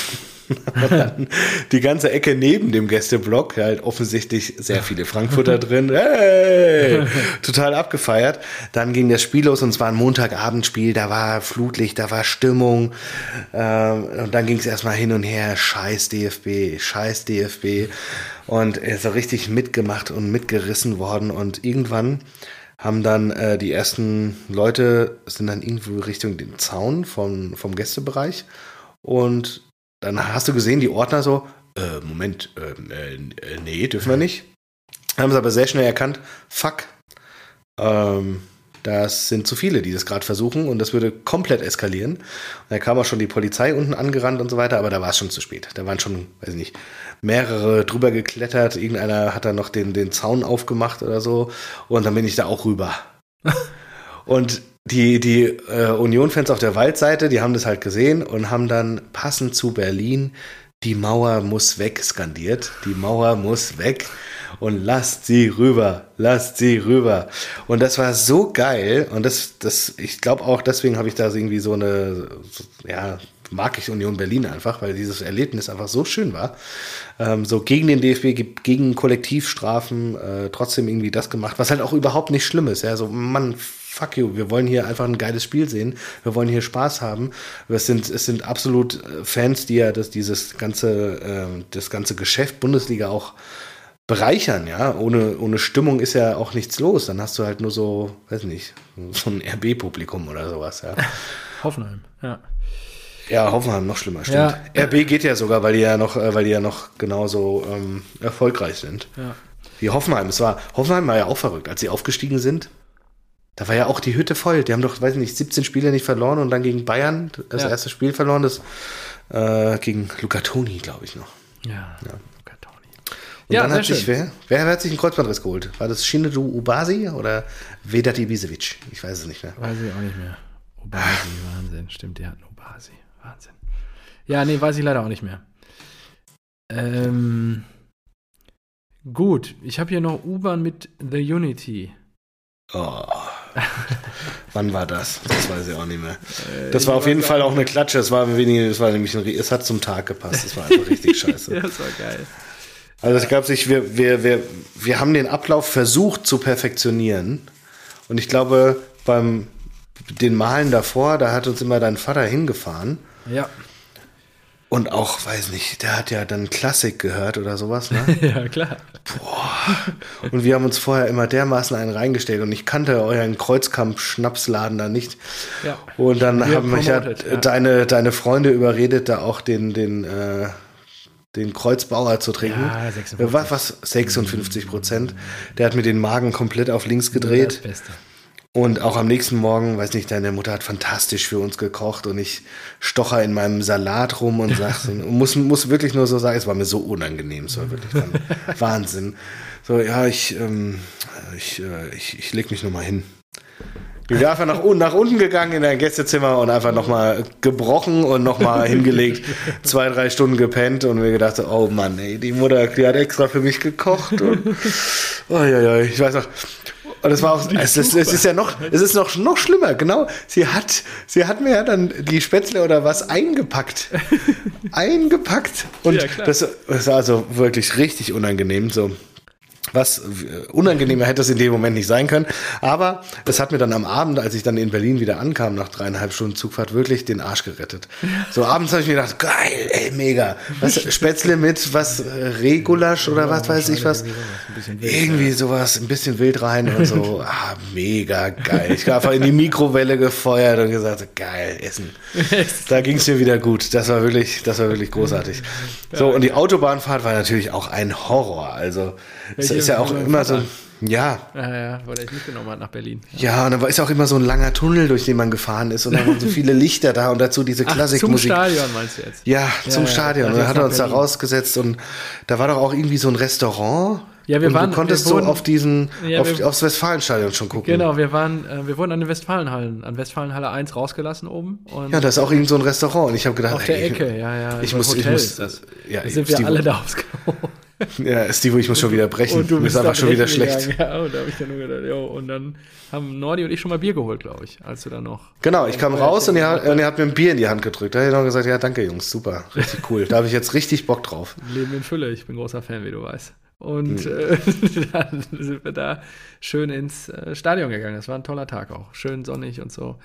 die ganze Ecke neben dem Gästeblock, halt offensichtlich sehr viele Frankfurter drin. Hey! Total abgefeiert. Dann ging das Spiel los und es war ein Montagabendspiel, da war Flutlicht, da war Stimmung. Ähm, und dann ging es erstmal hin und her, scheiß DFB, scheiß DFB. Und er ist so richtig mitgemacht und mitgerissen worden. Und irgendwann haben dann äh, die ersten Leute, sind dann irgendwo Richtung den Zaun vom, vom Gästebereich. Und dann hast du gesehen, die Ordner so, äh, Moment, ähm, äh, äh, nee, dürfen wir nicht. Haben sie aber sehr schnell erkannt, fuck, ähm, das sind zu viele, die das gerade versuchen und das würde komplett eskalieren. Und da kam auch schon die Polizei unten angerannt und so weiter, aber da war es schon zu spät. Da waren schon, weiß ich nicht, mehrere drüber geklettert. Irgendeiner hat dann noch den, den Zaun aufgemacht oder so und dann bin ich da auch rüber. und die, die äh, Union-Fans auf der Waldseite, die haben das halt gesehen und haben dann passend zu Berlin die Mauer muss weg skandiert. Die Mauer muss weg und lasst sie rüber, lasst sie rüber. Und das war so geil und das, das, ich glaube auch deswegen habe ich da irgendwie so eine, so, ja, mag ich Union Berlin einfach, weil dieses Erlebnis einfach so schön war. Ähm, so gegen den DFB, gegen Kollektivstrafen, äh, trotzdem irgendwie das gemacht, was halt auch überhaupt nicht schlimm ist. Ja, so, man, fuck you, wir wollen hier einfach ein geiles Spiel sehen, wir wollen hier Spaß haben. Es sind, es sind absolut äh, Fans, die ja das, dieses ganze, äh, das ganze Geschäft Bundesliga auch bereichern, ja. Ohne, ohne Stimmung ist ja auch nichts los. Dann hast du halt nur so, weiß nicht, so ein RB-Publikum oder sowas, ja. Hoffenheim, ja. Ja, Hoffenheim noch schlimmer, stimmt. Ja. RB geht ja sogar, weil die ja noch, äh, weil die ja noch genauso ähm, erfolgreich sind. Ja. Wie Hoffenheim. Es war, Hoffenheim war ja auch verrückt, als sie aufgestiegen sind. Da war ja auch die Hütte voll. Die haben doch, weiß nicht, 17 Spiele nicht verloren und dann gegen Bayern das ja. erste Spiel verloren, das äh, gegen Luca Toni, glaube ich noch. Ja, ja. Luca Toni. Und ja, dann hat sich wer, wer hat sich einen Kreuzbandriss geholt? War das Shinedu Ubasi oder Vedat Ibisevic? Ich weiß es nicht mehr. Weiß ich auch nicht mehr. Ubasi, Wahnsinn. Stimmt, die hatten Ubasi. Wahnsinn. Ja, nee, weiß ich leider auch nicht mehr. Ähm, gut, ich habe hier noch U-Bahn mit The Unity. Oh. Wann war das? Das weiß ich auch nicht mehr. Äh, das war auf jeden Fall auch eine Klatsche. Es war wenig, es war nämlich ein, es hat zum Tag gepasst. Es war einfach richtig scheiße. das war geil. Also es gab sich, wir, wir, wir, wir haben den Ablauf versucht zu perfektionieren. Und ich glaube, beim den Malen davor, da hat uns immer dein Vater hingefahren. Ja. Und auch, weiß nicht, der hat ja dann Klassik gehört oder sowas, ne? ja, klar. Und wir haben uns vorher immer dermaßen einen reingestellt und ich kannte euren Kreuzkamp-Schnapsladen da nicht. Ja. Und dann Wir haben mich ja, ja. deine, deine Freunde überredet, da auch den, den, äh, den Kreuzbauer zu trinken. Ja, 56. Äh, Was, was? 56 Prozent. Der hat mir den Magen komplett auf links Das gedreht. Beste. Und auch am nächsten Morgen, weiß nicht, deine Mutter hat fantastisch für uns gekocht und ich stocher in meinem Salat rum und sag, muss, muss wirklich nur so sagen, es war mir so unangenehm, es war wirklich dann Wahnsinn. So, ja, ich, ähm, ich, äh, ich, ich leg mich nochmal hin. Ich bin einfach nach, unten- nach unten gegangen in dein Gästezimmer und einfach nochmal gebrochen und nochmal hingelegt, zwei, drei Stunden gepennt und mir gedacht, so, oh Mann, ey, die Mutter, die hat extra für mich gekocht und oh, ja, ja, ich weiß noch. Und es war auch, es ist, es ist ja noch, es ist noch, noch schlimmer, genau. Sie hat, sie hat mir ja dann die Spätzle oder was eingepackt. eingepackt. Und Ja, das, das war also wirklich richtig unangenehm, so. Was äh, unangenehmer hätte es in dem Moment nicht sein können. Aber es hat mir dann am Abend, als ich dann in Berlin wieder ankam, nach dreieinhalb Stunden Zugfahrt, wirklich den Arsch gerettet. So abends habe ich mir gedacht, geil, ey, mega. Was, Spätzle mit was, äh, Regulasch oder was weiß ich was. Irgendwie sowas, ein bisschen wild rein und so. Ah, mega geil. Ich habe einfach in die Mikrowelle gefeuert und gesagt, geil, essen. Da ging es mir wieder gut. Das war wirklich, das war wirklich großartig. So, und die Autobahnfahrt war natürlich auch ein Horror. Also, es ist ja auch immer so, ja, Ja, ja, weil er dich mitgenommen hat nach Berlin. ja, und dann ist auch immer so ein langer Tunnel, durch den man gefahren ist und dann waren so viele Lichter da und dazu diese Ach, zum Klassikmusik. Stadion meinst du jetzt? Ja, zum ja, Stadion. also Und dann hat er uns da Berlin. rausgesetzt und da war doch auch irgendwie so ein Restaurant. Ja, wir und waren- du konntest wir so wurden- auf diesen, Ja, auf, wir- aufs Westfalenstadion schon gucken. Genau, wir waren, äh, wir wurden an den Westfalenhallen, an Westfalenhalle 1 rausgelassen oben. Und Ja, da ist auch irgend so ein Restaurant und ich habe gedacht, auf der ey, Ecke, ja, ja. Ich so muss, ich muss, ist das. ja, Da sind wir alle da aufs Klo. Ja, Steve, ich muss schon wieder brechen. Mir ist da einfach schon wieder schlecht. gegangen. Ja, und da habe ich dann nur gedacht, jo, und dann haben Nordi und ich schon mal Bier geholt, glaube ich, als du dann noch. Genau, ich kam raus und er, hat- und er hat mir ein Bier in die Hand gedrückt. Da habe ich noch gesagt, ja, danke Jungs, super, richtig cool. Da habe ich jetzt richtig Bock drauf. Leben in Fülle, ich bin großer Fan, wie du weißt. Und Hm. äh, dann sind wir da schön ins äh, Stadion gegangen. Das war ein toller Tag auch. Schön sonnig und so.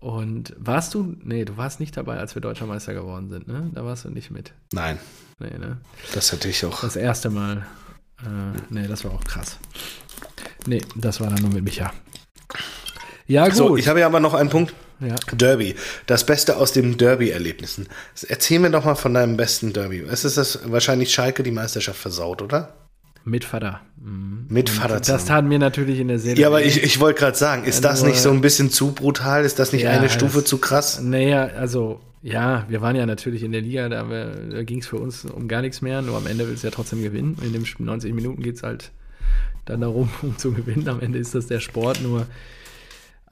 Und warst du, nee, du warst nicht dabei, als wir Deutscher Meister geworden sind, ne? Da warst du nicht mit. Nein, Nee, ne? das hätte ich auch. Das erste Mal. Äh, nee, das war auch krass. Nee, das war dann nur mit Micha. Ja, gut. So, ich habe ja aber noch einen Punkt. Ja. Derby. Das Beste aus den Derby-Erlebnissen. Erzähl mir doch mal von deinem besten Derby. Es ist das wahrscheinlich Schalke die Meisterschaft versaut, oder? Mit Vater. Mhm. Mit Vater Das tat mir natürlich in der Seele. Ja, aber ich, ich wollte gerade sagen, ist das nur- nicht so ein bisschen zu brutal? Ist das nicht Ja, eine das- Stufe zu krass? Naja, also, ja, wir waren ja natürlich in der Liga, da, da ging es für uns um gar nichts mehr, nur am Ende willst du ja trotzdem gewinnen. In den 90 Minuten geht es halt dann darum, um zu gewinnen. Am Ende ist das der Sport, nur.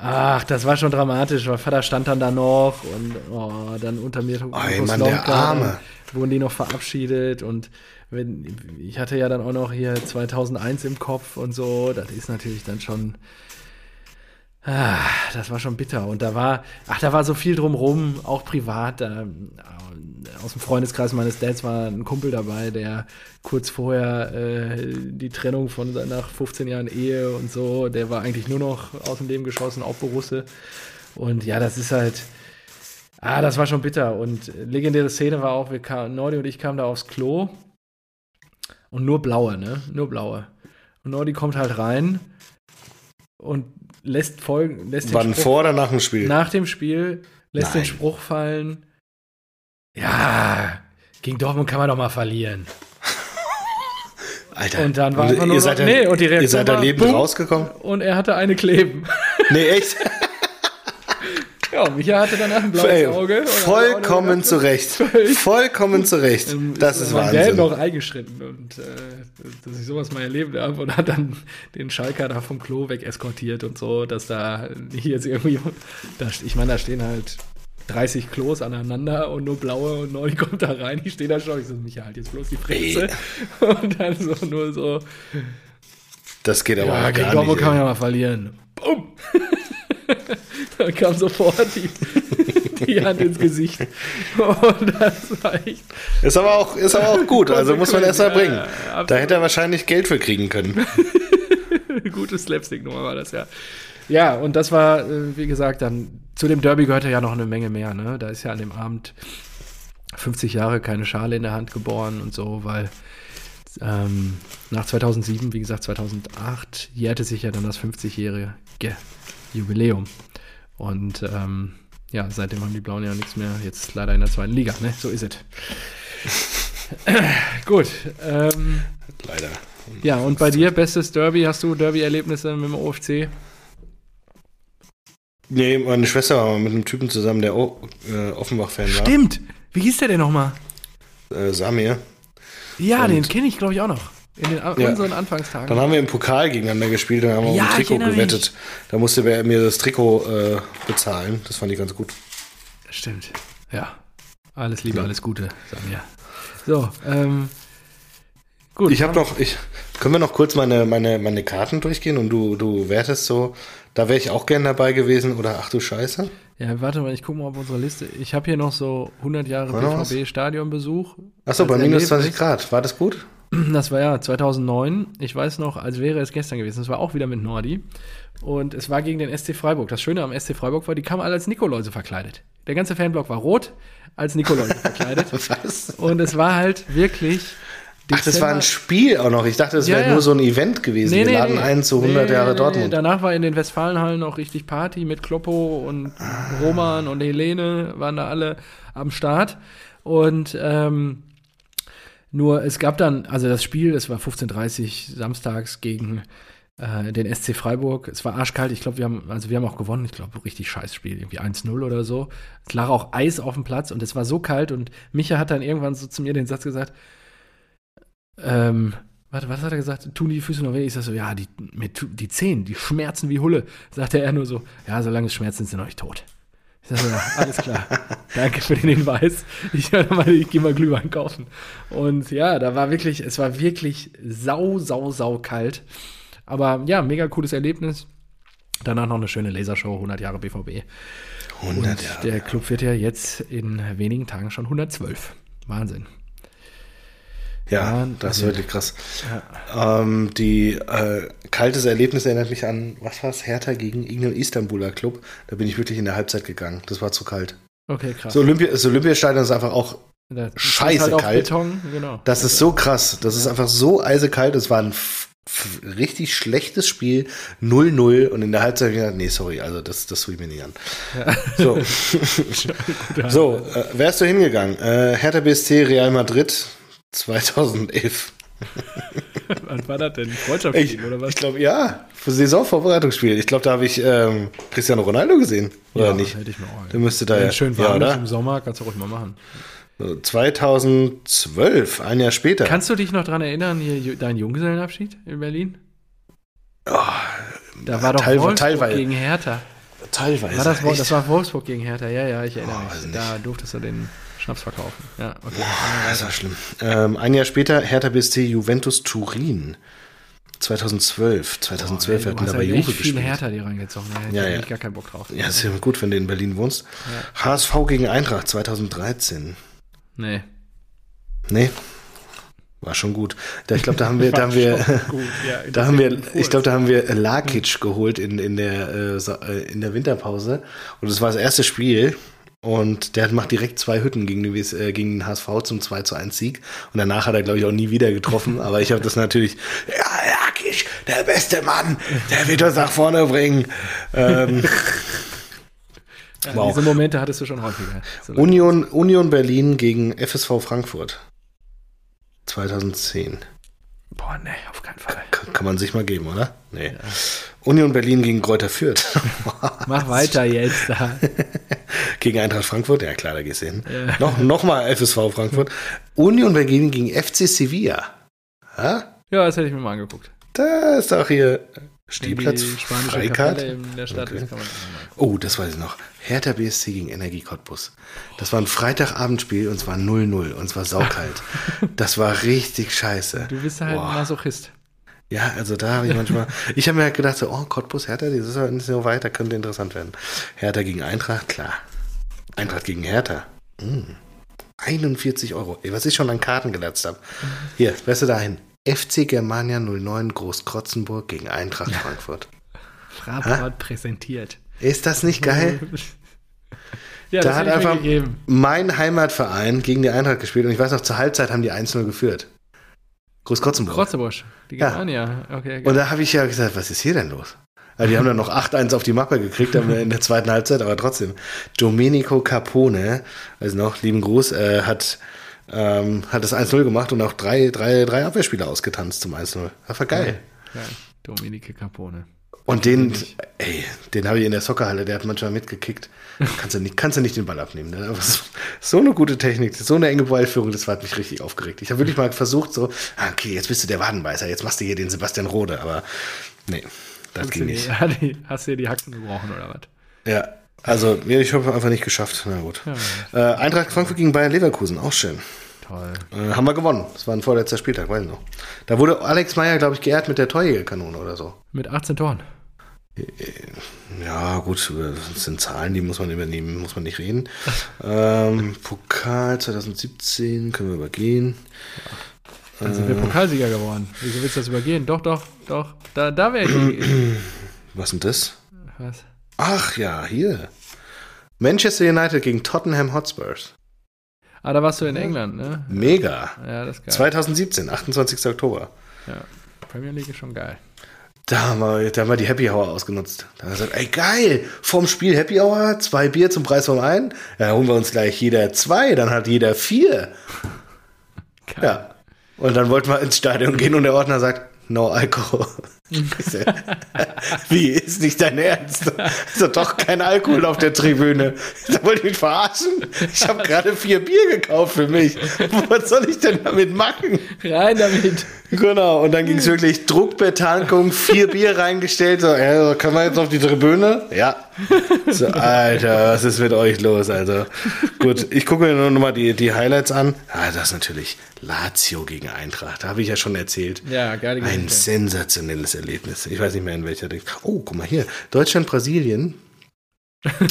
Ach, das war schon dramatisch, weil Vater stand dann da noch und oh, dann unter mir Ey, Mann, der Arme. wurden die noch verabschiedet und wenn, ich hatte ja dann auch noch hier 2001 im Kopf und so, das ist natürlich dann schon, Ah, das war schon bitter. Und da war, ach, da war so viel drumrum, auch privat. Da, äh, aus dem Freundeskreis meines Dads war ein Kumpel dabei, der kurz vorher äh, die Trennung von nach 15 Jahren Ehe und so, der war eigentlich nur noch aus dem Leben geschossen, auch Borusse. Und ja, das ist halt, ah, das war schon bitter. Und legendäre Szene war auch, wir kamen, Nordi und ich kamen da aufs Klo und nur blaue, ne? Nur blaue. Und Nordi kommt halt rein und lässt folgen, lässt den Wann Spruch, vor oder nach dem Spiel? nach dem Spiel, lässt Nein. den Spruch fallen. Ja, gegen Dortmund kann man doch mal verlieren. Alter. Und dann war einfach nur ihr noch- seid da, nee, und die ihr Reaktion seid da lebend bumm. rausgekommen? Und er hatte eine kleben. Nee, echt? Ja, Micha hatte danach ein blaues Auge. vollkommen auch noch zu Recht. Völlig. Vollkommen zu Recht. Ähm, Das ist Wahnsinn. noch eingeschritten und äh, dass ich sowas mal erlebt habe und hat dann den Schalker da vom Klo weg eskortiert und so, dass da nicht jetzt irgendwie, da, ich meine, da stehen halt 30 Klos aneinander und nur blaue und neu kommt da rein, ich stehe da schon, ich so, Micha, halt jetzt bloß die Fresse und dann so nur so, Das geht aber ja, gar nicht. kann man ja mal verlieren. Bumm! dann kam sofort die, die Hand ins Gesicht. Und das war echt. Ist aber auch, ist aber auch gut, also muss man erst mal bringen. Ja, ja, Da hätte er wahrscheinlich Geld für kriegen können. Gute Slapstick-Nummer war das, ja. Ja, und das war, äh, wie gesagt, dann zu dem Derby gehörte ja noch eine Menge mehr. Ne? Da ist ja an dem Abend 50 Jahre keine Schale in der Hand geboren und so, weil ähm, nach 2007, wie gesagt, 2008 jährte sich ja dann das 50-jährige Jubiläum. Und ähm, ja, seitdem haben die Blauen ja nichts mehr. Jetzt leider in der zweiten Liga, ne? So ist es. Gut. Ähm, Leider. ja, und bei dir, bestes Derby, hast du Derby-Erlebnisse mit dem OFC? Nee, meine Schwester war mal mit einem Typen zusammen, der O- äh, Offenbach-Fan war. Stimmt! Wie hieß der denn nochmal? Äh, Samir. Ja, Und- den kenne ich, glaube ich, auch noch. In den Ja. unseren Anfangstagen. Dann haben wir im Pokal gegeneinander gespielt und haben wir Ja, um ein Trikot gewettet. Da musste er mir das Trikot äh, bezahlen. Das fand ich ganz gut. Stimmt. Ja. Alles Liebe, alles Gute, sagen wir. So, ähm. Gut. Ich habe noch, ich, können wir noch kurz meine, meine, meine Karten durchgehen und du, du wertest so, da wäre ich auch gern dabei gewesen oder ach du Scheiße. Ja, warte mal, ich gucke mal auf unsere Liste. Ich habe hier noch so 100 Jahre? BVB-Stadionbesuch. Achso, bei minus 20 Erlebnis. Grad, war das gut? Das war ja 2009. Ich weiß noch, als wäre es gestern gewesen. Es war auch wieder mit Nordi. Und es war gegen den SC Freiburg. Das Schöne am SC Freiburg war, die kamen alle als Nikoläuse verkleidet. Der ganze Fanblock war rot, als Nikoläuse verkleidet. Was? Und es war halt wirklich. Ach, das war ein Spiel auch noch. Ich dachte, das Ja, wäre ja. nur so ein Event gewesen. Wir laden ein zu 100 Nee, Jahre nee, Dortmund. Danach war in den Westfalenhallen noch richtig Party mit Kloppo und Roman und Helene waren da alle am Start. Und ähm, nur es gab dann, also das Spiel, es war 15.30 samstags gegen äh, den SC Freiburg. Es war arschkalt. Ich glaube, wir haben, also wir haben auch gewonnen. Ich glaube, richtig scheiß Spiel, irgendwie 1-0 oder so. Es lag auch Eis auf dem Platz und es war so kalt und Micha hat dann irgendwann so zu mir den Satz gesagt, ähm, warte, was hat er gesagt? Tun die Füße noch weh? Ich sag so, ja, die, die Zehen, die schmerzen wie Hulle. Sagte er nur so, ja, solange es schmerzt, sind sie noch nicht tot. Ich sag so, ja, alles klar. Danke für den Hinweis. Ich, ich gehe mal Glühwein kaufen. Und ja, da war wirklich, es war wirklich sau, sau, sau kalt. Aber ja, mega cooles Erlebnis. Danach noch eine schöne Lasershow, 100 Jahre BVB. 100 Und Jahre. der Club wird ja jetzt in wenigen Tagen schon 112. Wahnsinn. Ja, Wahnsinn. das ist wirklich krass. Ähm, die äh, kaltes Erlebnis erinnert mich an, was war es? Hertha gegen irgendeinen Istanbuler Club. Da bin ich wirklich in der Halbzeit gegangen. Das war zu kalt. Okay, krass. Das, Olympia, das Olympiastadion ist einfach auch, Da ist scheiße halt kalt. Beton, genau. das ist so krass. Das ist einfach so eisekalt. Es war ein richtig schlechtes Spiel. 0-0 und in der Halbzeit hab ich gedacht, nee, sorry, also das, das tue ich mir nicht an. So, so äh, wärst du hingegangen? Äh, Hertha BSC Real Madrid 2011. Was war das denn? Ich, Freundschaftsspiel oder was? ich glaube, ja, für Saisonvorbereitungsspiel. Ich glaube, da habe ich ähm, Cristiano Ronaldo gesehen, oder ja, nicht? Hätte ich mir auch. Der müsste da ja, schön ja, warm oder? im Sommer, kannst du ruhig mal machen. So, 2012, ein Jahr später. Kannst du dich noch dran erinnern, hier ju- dein Junggesellenabschied in Berlin? da war doch teilwe- Wolfsburg teilweise. gegen Hertha. Teilweise. War das, das war Wolfsburg gegen Hertha, ja, ja, ich erinnere weiß mich. nicht. Da durftest du den Schnaps verkaufen. Ja, okay. das war schlimm. Ähm, ein Jahr später Hertha BSC Juventus Turin. 2012. 2012 du hatten da bei ja Juve gespielt. Hertha die reingezogen. Da hätte Ja, ich ja. gar keinen Bock drauf. Ja, ist ja gut, wenn du in Berlin wohnst. HSV gegen Eintracht 2013. Nee. Nee. War schon gut. Da, ich glaube, da haben wir, da haben wir, Gut, ja, da haben wir, ich glaube, da haben wir Lakic geholt in, in der, äh, äh, in der Winterpause. Und das war das erste Spiel. Und der macht direkt zwei Hütten gegen, die, WS äh, gegen den HSV zum 2 zu 1 Sieg. Und danach hat er, glaube ich, auch nie wieder getroffen. Aber ich habe das natürlich, ja, Lakic, der beste Mann, der wird uns nach vorne bringen. Ähm, Ja, Wow. Diese Momente hattest du schon häufiger. So Union, Union Berlin gegen FSV Frankfurt. 2010. Boah, nee, auf keinen Fall. Kann, kann man sich mal geben, oder? Nee. Union Berlin gegen Kräuter Fürth. Mach weiter jetzt. Da. gegen Eintracht Frankfurt, ja klar, da gehst du hin. Noch, noch mal FSV Frankfurt. Union Berlin gegen FC Sevilla. Ja? Ja, das hätte ich mir mal angeguckt. Da ist auch hier Stehplatz Freikart. Angucken. Oh, das weiß ich noch. Hertha BSC gegen Energie Cottbus. Das war ein Freitagabendspiel und es war 0-0 und es war saukalt. das war richtig scheiße. Du bist halt Boah. ein Masochist. Ja, also da habe ich manchmal, ich habe mir halt gedacht, so, oh, Cottbus, Hertha, die ist ja nicht so weit, da könnte interessant werden. Hertha gegen Eintracht, klar. Eintracht gegen Hertha. Hm. 41 Euro. Ey, was ich schon an Karten gelatzt habe. Hier, weißt du dahin? FC Germania 09 Großkrotzenburg gegen Eintracht Frankfurt. Fraport präsentiert. Ist das nicht geil? ja, Da hat einfach mein Heimatverein gegen die Eintracht gespielt und ich weiß noch, zur Halbzeit haben die 1-0 geführt. Großkrotzenburg. Krotzebusch. Die Ja. Germania. Okay, Und da habe ich ja gesagt, was ist hier denn los? Also die haben dann noch 8-1 auf die Mappe gekriegt in der zweiten Halbzeit, aber trotzdem. Domenico Capone, also noch, lieben Gruß, äh, hat, ähm, hat das 1-0 gemacht und auch drei, drei, drei Abwehrspieler ausgetanzt zum 1-0. Das war geil. Geil. Dominike Capone. Und den, ey, den habe ich in der Soccerhalle, der hat manchmal mitgekickt. Kannst du nicht, kannst du nicht den Ball abnehmen. Ne? Aber so, eine gute Technik, so eine enge Ballführung, das hat mich richtig aufgeregt. Ich habe wirklich mal versucht, so, ah, okay, jetzt bist du der Wadenbeißer, jetzt machst du hier den Sebastian Rode, aber nee, das Hast ging nicht. die, ja, die, hast du dir die Haxen gebrochen oder was? Ja, also ja, ich habe einfach nicht geschafft. Na gut. Äh, Eintracht Frankfurt gegen Bayern Leverkusen, auch schön. Toll. Äh, haben wir gewonnen. Das war ein vorletzter Spieltag, weiß ich noch. Da wurde Alex Meyer, glaube ich, geehrt mit der Torjägerkanone oder so. Mit 18 Toren. Ja, gut, das sind Zahlen, die muss man übernehmen, muss man nicht reden. ähm, Pokal 2017 können wir übergehen. Dann sind wir Äh. Pokalsieger geworden. Wieso willst du das übergehen? Doch, doch, doch. Da, da wäre ich. Was denn das? Was? Ach ja, hier. Manchester United gegen Tottenham Hotspurs. Ah, da warst du in England, ne? Mega. Ja, das ist geil. 2017, 28. Oktober. Ja. Premier League ist schon geil. Da haben, wir, da haben wir die Happy Hour ausgenutzt. Da haben wir gesagt, ey geil, vorm Spiel Happy Hour, zwei Bier zum Preis von einem. Ja, holen wir uns gleich jeder zwei, dann hat jeder vier. Geil. Ja. Und dann wollten wir ins Stadion gehen und der Ordner sagt, no Alkohol. Wie, ist nicht dein Ernst? Ist doch doch kein Alkohol auf der Tribüne. Da wollte ich mich verarschen. Ich habe gerade vier Bier gekauft für mich. Was soll ich denn damit machen? Rein damit. Genau, und dann ging es wirklich Druckbetankung, vier Bier reingestellt. So, ja, können wir jetzt auf die Tribüne? Ja. So, Alter, was ist mit euch los? Also, gut, ich gucke mir nur noch mal die, die Highlights an. Ah, das ist natürlich Lazio gegen Eintracht. Da habe ich ja schon erzählt. Ja, geile Ein Geschichte. sensationelles Erlebnis. Ich weiß nicht mehr in welcher. Oh, guck mal hier. Deutschland, Brasilien.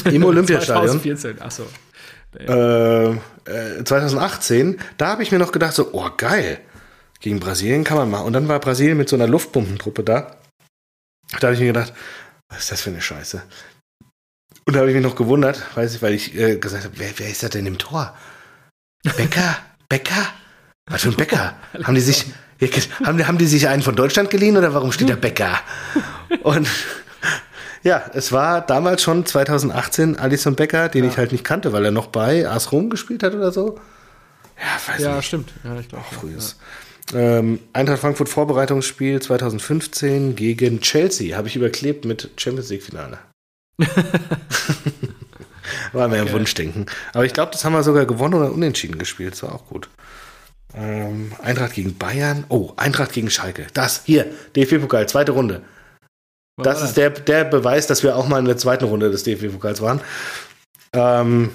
Im Olympiastadion. 2014, achso. Äh, äh, 2018, da habe ich mir noch gedacht, so, oh geil, gegen Brasilien kann man machen. Und dann war Brasilien mit so einer Luftpumpentruppe da. Da habe ich mir gedacht, was ist das für eine Scheiße? Und da habe ich mich noch gewundert, weiß ich, weil ich äh, gesagt habe, wer, wer ist das denn im Tor? Becker? Becker? Was für ein Becker? haben die sich, haben, haben die sich einen von Deutschland geliehen oder warum steht da Becker? Und ja, es war damals schon 2018 Alison Becker, den Ja. ich halt nicht kannte, weil er noch bei AS Rom gespielt hat oder so. Ja, weiß Ja, nicht. stimmt. Ja, ich glaube. Frühes. Ähm, Eintracht Frankfurt Vorbereitungsspiel 2015 gegen Chelsea. Habe ich überklebt mit Champions League Finale. War ein Geil. Wunschdenken. Aber ich glaube, das haben wir sogar gewonnen oder unentschieden gespielt. Das war auch gut. Ähm, Eintracht gegen Bayern. Oh, Eintracht gegen Schalke. Das, hier, DFB-Pokal, zweite Runde. Was Das ist der, der Beweis, dass wir auch mal in der zweiten Runde des DFB-Pokals waren. Ähm,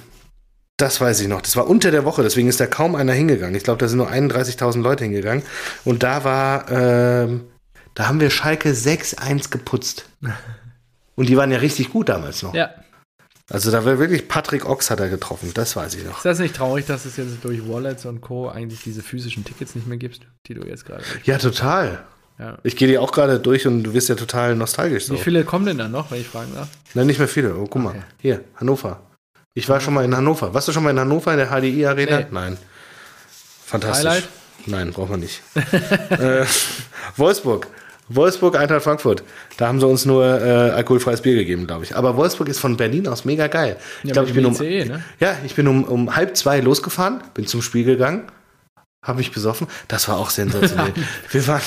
das weiß ich noch. Das war unter der Woche, deswegen ist da kaum einer hingegangen. Ich glaube, da sind nur 31.000 Leute hingegangen. Und da war, ähm, da haben wir Schalke 6-1 geputzt. Und die waren ja richtig gut damals noch. Ja. Also da war wirklich Patrick Ochs hat er getroffen, das weiß ich noch. Ist das nicht traurig, dass es jetzt durch Wallets und Co. eigentlich diese physischen Tickets nicht mehr gibt, die du jetzt gerade. Ja, total. Ja. Ich gehe die auch gerade durch und du wirst ja total nostalgisch. So. Wie viele kommen denn da noch, wenn ich fragen darf? Nein, nicht mehr viele. Oh, guck mal. Okay. Hier, Hannover. Ich war schon mal in Hannover. Warst du schon mal in Hannover in der HDI Arena? Nee. Nein. Fantastisch. Highlight? Nein, braucht man nicht. äh, Wolfsburg. Wolfsburg, Eintracht Frankfurt. Da haben sie uns nur äh, alkoholfreies Bier gegeben, glaube ich. Aber Wolfsburg ist von Berlin aus mega geil. Ich Ja, glaube, mit ich bin um, ICE, ne? ja, ich bin um, um halb zwei losgefahren, bin zum Spiel gegangen, habe mich besoffen. Das war auch sensationell. wir, waren,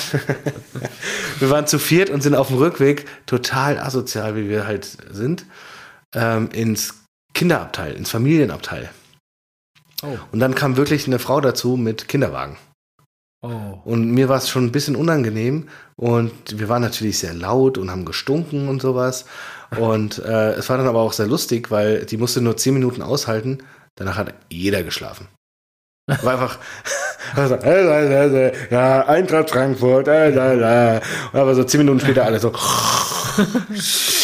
wir waren zu viert und sind auf dem Rückweg total asozial, wie wir halt sind, ähm, ins Kinderabteil, ins Familienabteil. Oh. Und dann kam wirklich eine Frau dazu mit Kinderwagen. Oh. Und mir war es schon ein bisschen unangenehm und wir waren natürlich sehr laut und haben gestunken und sowas. Und äh, es war dann aber auch sehr lustig, weil die musste nur zehn Minuten aushalten. Danach hat jeder geschlafen. War einfach, also, äh, ja, Eintracht Frankfurt, äh, äh. Und aber so zehn Minuten später alle so.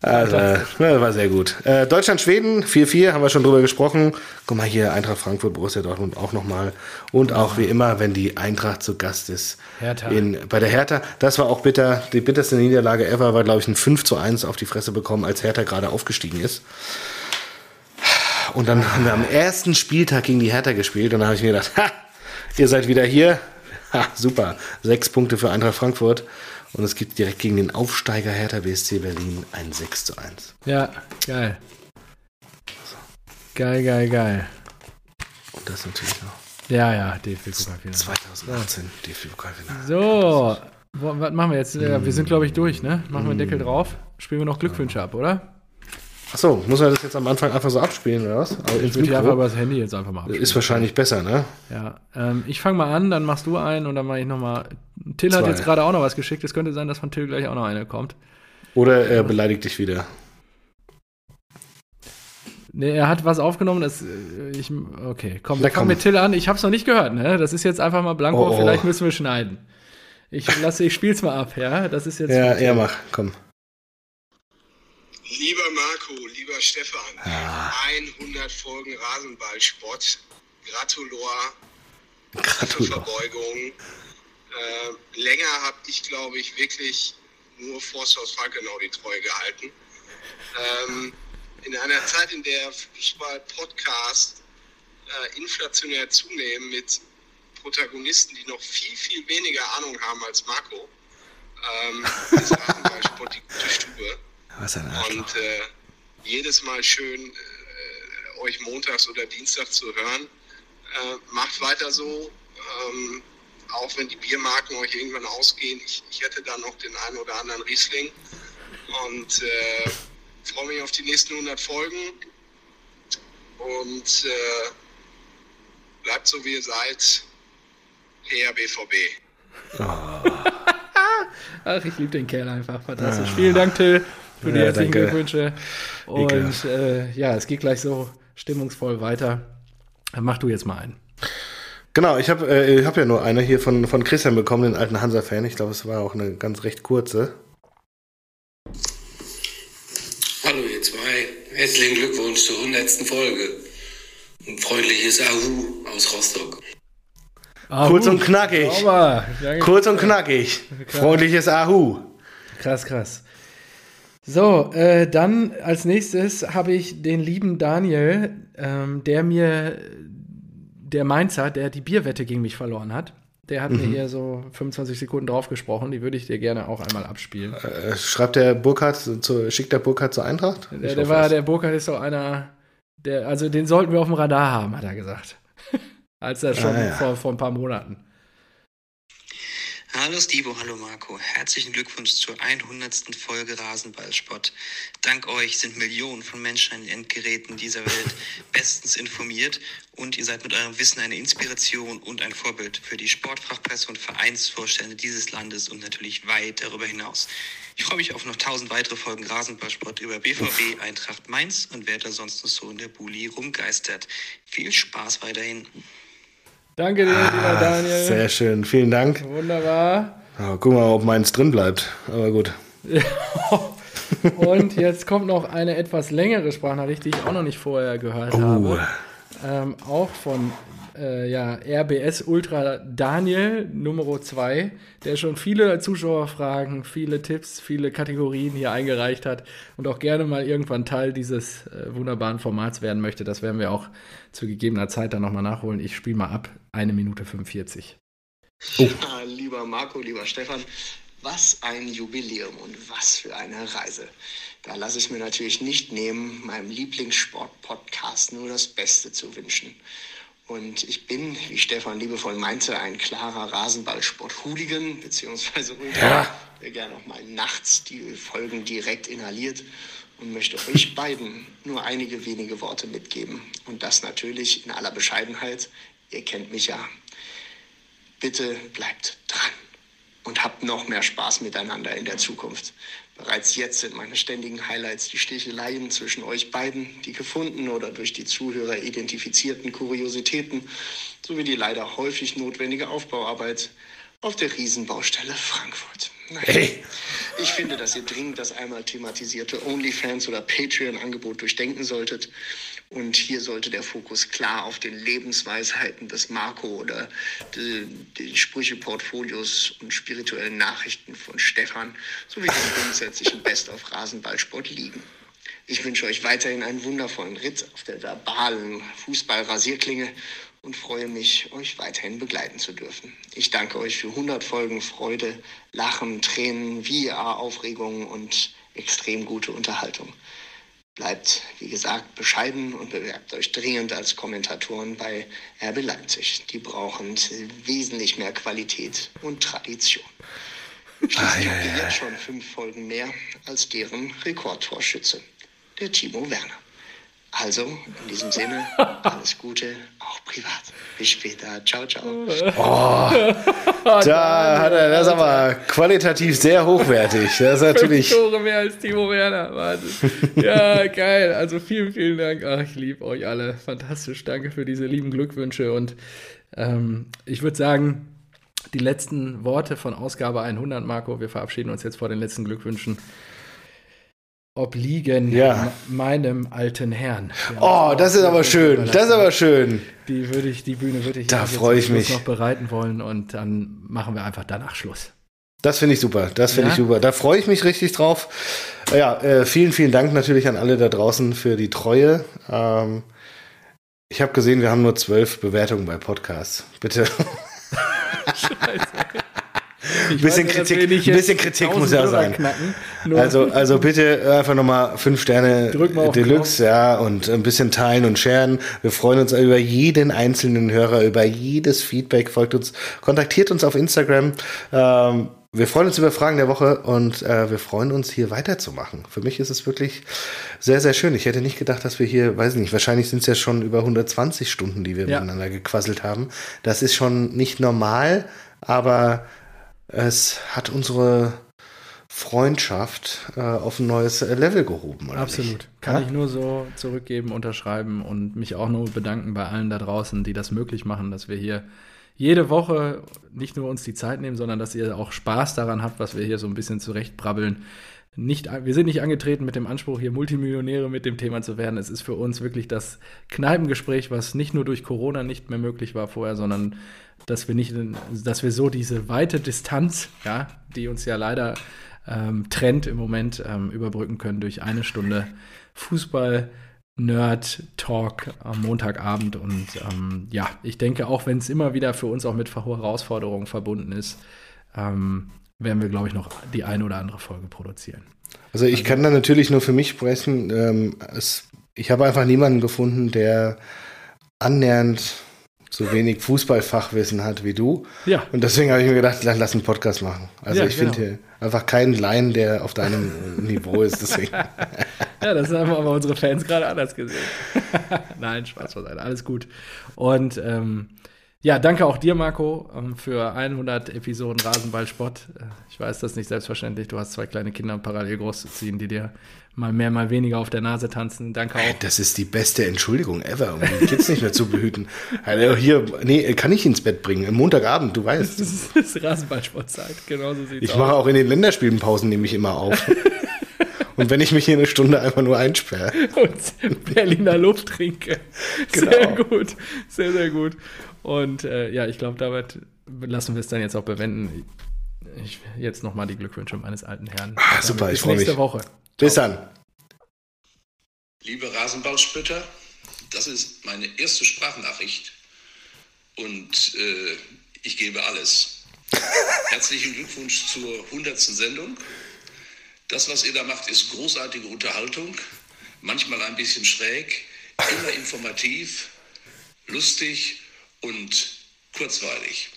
Also, ja, war sehr gut. Äh, Deutschland-Schweden, 4-4, haben wir schon drüber gesprochen. Guck mal hier, Eintracht Frankfurt, Borussia Dortmund auch nochmal. Und auch wie immer, wenn die Eintracht zu Gast ist. Hertha. In, bei der Hertha. Das war auch bitter. Die bitterste Niederlage ever war, glaube ich, ein 5 zu 1 auf die Fresse bekommen, als Hertha gerade aufgestiegen ist. Und dann haben wir am ersten Spieltag gegen die Hertha gespielt und da habe ich mir gedacht, ha, ihr seid wieder hier. Ha, super. Sechs Punkte für Eintracht Frankfurt. Und es gibt direkt gegen den Aufsteiger Hertha BSC Berlin ein 6 zu 1. Ja, geil. Geil, geil, geil. Und das natürlich noch. Ja, ja, DFB-Pokalfinale. 2018 DFB-Pokalfinale. So, was machen wir jetzt? Hm. Wir sind, glaube ich, durch, ne? Machen wir den Deckel drauf. Spielen wir noch Glückwünsche ab, oder? Achso, muss man das jetzt am Anfang einfach so abspielen, oder was? Also ich würde einfach über das Handy jetzt einfach mal abspielen. Ist wahrscheinlich besser, ne? Ja. Ähm, ich fange mal an, dann machst du einen und dann mache ich nochmal. Till Zwei. hat jetzt gerade auch noch was geschickt. Es könnte sein, dass von Till gleich auch noch eine kommt. Oder er beleidigt dich wieder. Nee, er hat was aufgenommen, das äh, ich okay, komm, da kommt mit Till an. Ich hab's noch nicht gehört, ne? Das ist jetzt einfach mal blanko, oh, oh. vielleicht müssen wir schneiden. Ich lasse ich spiel's mal ab, ja? Das ist jetzt Ja, er mach, komm. Lieber Marco, lieber Stefan, ah. 100 Folgen Rasenballsport. Gratulor. Gratulor. Verbeugung. Äh, länger habe ich, glaube ich, wirklich nur Forsthaus Falkenau die Treue gehalten. Ähm, in einer Zeit, in der Fußball-Podcast äh, inflationär zunehmen mit Protagonisten, die noch viel, viel weniger Ahnung haben als Marco, ähm, ist Rasenballsport die gute Stube. Was ein Und äh, jedes Mal schön äh, euch montags oder dienstags zu hören. Äh, macht weiter so. Ähm, auch wenn die Biermarken euch irgendwann ausgehen. Ich, ich hätte da noch den einen oder anderen Riesling. Und äh, freue mich auf die nächsten 100 Folgen. Und äh, bleibt so, wie ihr seid. Her BVB. Oh. Ach, ich liebe den Kerl einfach. Fantastisch. Ah. Vielen Dank, Till für die ja, herzlichen danke. Glückwünsche. Und äh, ja, es geht gleich so stimmungsvoll weiter. Dann mach du jetzt mal einen. Genau, ich habe äh, hab ja nur eine hier von, von Christian bekommen, den alten Hansa-Fan. Ich glaube, es war auch eine ganz recht kurze. Hallo ihr zwei, herzlichen Glückwunsch zur 100. Folge. Ein freundliches Ahu aus Rostock. Ahu. Kurz und knackig. Kurz und knackig. Freundliches Ahu. Krass, krass. So, äh, dann als nächstes habe ich den lieben Daniel, ähm, der mir, der Mainzer, der die Bierwette gegen mich verloren hat. Der hat mhm. mir hier so 25 Sekunden drauf gesprochen. Die würde ich dir gerne auch einmal abspielen. Äh, schreibt der Burkhardt, zu, schickt der Burkhardt zur Eintracht? Der, der war, der Burkhardt ist doch einer, der, also den sollten wir auf dem Radar haben, hat er gesagt. Als er schon ah, ja. vor, vor ein paar Monaten. Hallo Stivo, hallo Marco. Herzlichen Glückwunsch zur 100. Folge Rasenballsport. Dank euch sind Millionen von Menschen an den Endgeräten dieser Welt bestens informiert und ihr seid mit eurem Wissen eine Inspiration und ein Vorbild für die Sportfachpresse und Vereinsvorstände dieses Landes und natürlich weit darüber hinaus. Ich freue mich auf noch tausend weitere Folgen Rasenballsport über BVB, Eintracht Mainz und wer da sonst noch so in der Bulli rumgeistert. Viel Spaß weiterhin. Danke dir, ah, lieber Daniel. Sehr schön, vielen Dank. Wunderbar. Ja, guck mal, ob meins drin bleibt. Aber gut. Und jetzt kommt noch eine etwas längere Sprachnachricht, die ich auch noch nicht vorher gehört oh. habe. Ähm, auch von äh, ja, RBS Ultra Daniel Nummer 2, der schon viele Zuschauerfragen, viele Tipps, viele Kategorien hier eingereicht hat und auch gerne mal irgendwann Teil dieses äh, wunderbaren Formats werden möchte. Das werden wir auch zu gegebener Zeit dann nochmal nachholen. Ich spiele mal ab, eine Minute 45. Oh. Ja, lieber Marco, lieber Stefan, was ein Jubiläum und was für eine Reise. Da lasse ich mir natürlich nicht nehmen, meinem Lieblingssport-Podcast nur das Beste zu wünschen. Und ich bin, wie Stefan liebevoll meinte, ein klarer Rasenballsport-Hooligan, beziehungsweise ja. der gerne auch mal nachts die Folgen direkt inhaliert und möchte euch beiden nur einige wenige Worte mitgeben. Und das natürlich in aller Bescheidenheit. Ihr kennt mich ja. Bitte bleibt dran und habt noch mehr Spaß miteinander in der Zukunft. Bereits jetzt sind meine ständigen Highlights die Sticheleien zwischen euch beiden, die gefundenen oder durch die Zuhörer identifizierten Kuriositäten sowie die leider häufig notwendige Aufbauarbeit. Auf der Riesenbaustelle Frankfurt. Nein. Ey. Ich finde, dass ihr dringend das einmal thematisierte OnlyFans oder Patreon-Angebot durchdenken solltet. Und hier sollte der Fokus klar auf den Lebensweisheiten des Marco oder die, die Sprücheportfolios und spirituellen Nachrichten von Stefan sowie dem grundsätzlichen Best of Rasenballsport liegen. Ich wünsche euch weiterhin einen wundervollen Ritt auf der verbalen Fußball-Rasierklinge und freue mich, euch weiterhin begleiten zu dürfen. Ich danke euch für 100 Folgen Freude, Lachen, Tränen, VR-Aufregung und extrem gute Unterhaltung. Bleibt, wie gesagt, bescheiden und bewerbt euch dringend als Kommentatoren bei RB Leipzig. Die brauchen wesentlich mehr Qualität und Tradition. Schließlich habt ihr jetzt schon fünf Folgen mehr als deren Rekordtorschütze, der Timo Werner. Also, in diesem Sinne, alles Gute, auch privat. Bis später. Ciao, ciao. Da hat er, das ist aber qualitativ sehr hochwertig. Das ist natürlich. Fünf Tore mehr als Timo Werner. Wahnsinn. Ja, geil. Also vielen, vielen Dank. Ach, ich liebe euch alle. Fantastisch. Danke für diese lieben Glückwünsche. Und ähm, ich würde sagen, die letzten Worte von Ausgabe 100, Marco. Wir verabschieden uns jetzt vor den letzten Glückwünschen. Obliegen Ja. meinem alten Herrn. Oh, das ist aber schön. Das ist aber schön. Die würde ich, die Bühne würde ich Da jetzt freu ich mich. noch bereiten wollen und dann machen wir einfach danach Schluss. Das finde ich super. Das finde Ja? ich super. Da freue ich mich richtig drauf. Ja, äh, vielen, vielen Dank natürlich an alle da draußen für die Treue. Ähm, ich habe gesehen, wir haben nur zwölf Bewertungen bei Podcasts. Bitte. Ich Bisschen Kritik- ein bisschen Kritik 1000 muss ja sein. Knacken, Also, also bitte einfach nochmal fünf Sterne Deluxe, ja, und ein bisschen teilen und sharen. Wir freuen uns über jeden einzelnen Hörer, über jedes Feedback. Folgt uns, kontaktiert uns auf Instagram. Ähm, wir freuen uns über Fragen der Woche und äh, wir freuen uns, hier weiterzumachen. Für mich ist es wirklich sehr, sehr schön. Ich hätte nicht gedacht, dass wir hier, weiß nicht, wahrscheinlich sind es ja schon über 120 Stunden, die wir Ja. miteinander gequasselt haben. Das ist schon nicht normal, aber es hat unsere Freundschaft äh, auf ein neues äh, Level gehoben. Absolut. Nicht? Kann Ja? ich nur so zurückgeben, unterschreiben und mich auch nur bedanken bei allen da draußen, die das möglich machen, dass wir hier jede Woche nicht nur uns die Zeit nehmen, sondern dass ihr auch Spaß daran habt, was wir hier so ein bisschen zurechtbrabbeln. Nicht, wir sind nicht angetreten mit dem Anspruch, hier Multimillionäre mit dem Thema zu werden. Es ist für uns wirklich das Kneipengespräch, was nicht nur durch Corona nicht mehr möglich war vorher, sondern dass wir nicht, dass wir so diese weite Distanz, ja, die uns ja leider ähm, trennt im Moment, ähm, überbrücken können durch eine Stunde Fußball. Nerd-Talk am Montagabend und ähm, ja, ich denke, auch wenn es immer wieder für uns auch mit Herausforderungen verbunden ist, ähm, werden wir, glaube ich, noch die eine oder andere Folge produzieren. Also ich kann da natürlich nur für mich sprechen. Ähm, es, ich habe einfach niemanden gefunden, der annähernd so wenig Fußballfachwissen hat wie du. Ja. Und deswegen habe ich mir gedacht, lass, einen Podcast machen. Also Ja, ich genau. finde hier einfach keinen Laien, der auf deinem Niveau ist. Deswegen. Ja, das haben aber unsere Fans gerade anders gesehen. Nein, Spaß beiseite, alles gut. Und ähm, ja, danke auch dir, Marco, ähm, für 100 Episoden Rasenballsport. Äh, Ich weiß, das ist nicht selbstverständlich. Du hast zwei kleine Kinder parallel großzuziehen, die dir mal mehr, mal weniger auf der Nase tanzen. Danke auch. Das ist die beste Entschuldigung ever, um die Kids nicht mehr zu behüten. Also hier, nee, kann ich ins Bett bringen. Montagabend, du weißt. Das ist, das ist Rasenballsportzeit, genauso sieht's Ich mache auch in den Länderspielenpausen nehme ich immer auf. Und wenn ich mich hier eine Stunde einfach nur einsperre. und Berliner Luft trinke. Genau. Sehr gut, sehr, sehr gut. Und äh, ja, ich glaube, damit lassen wir es dann jetzt auch bewenden. Ich, jetzt nochmal die Glückwünsche meines alten Herrn. Ah, super, Bis ich freu nächste mich. Woche. Bis dann. Liebe Rasenballspötter, das ist meine erste Sprachnachricht und äh, ich gebe alles. Herzlichen Glückwunsch zur 100. Sendung. Das, was ihr da macht, ist großartige Unterhaltung, manchmal ein bisschen schräg, immer informativ, lustig und kurzweilig.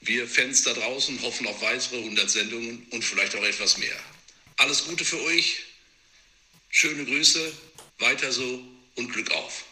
Wir Fans da draußen hoffen auf weitere 100 Sendungen und vielleicht auch etwas mehr. Alles Gute für euch, schöne Grüße, weiter so und Glück auf.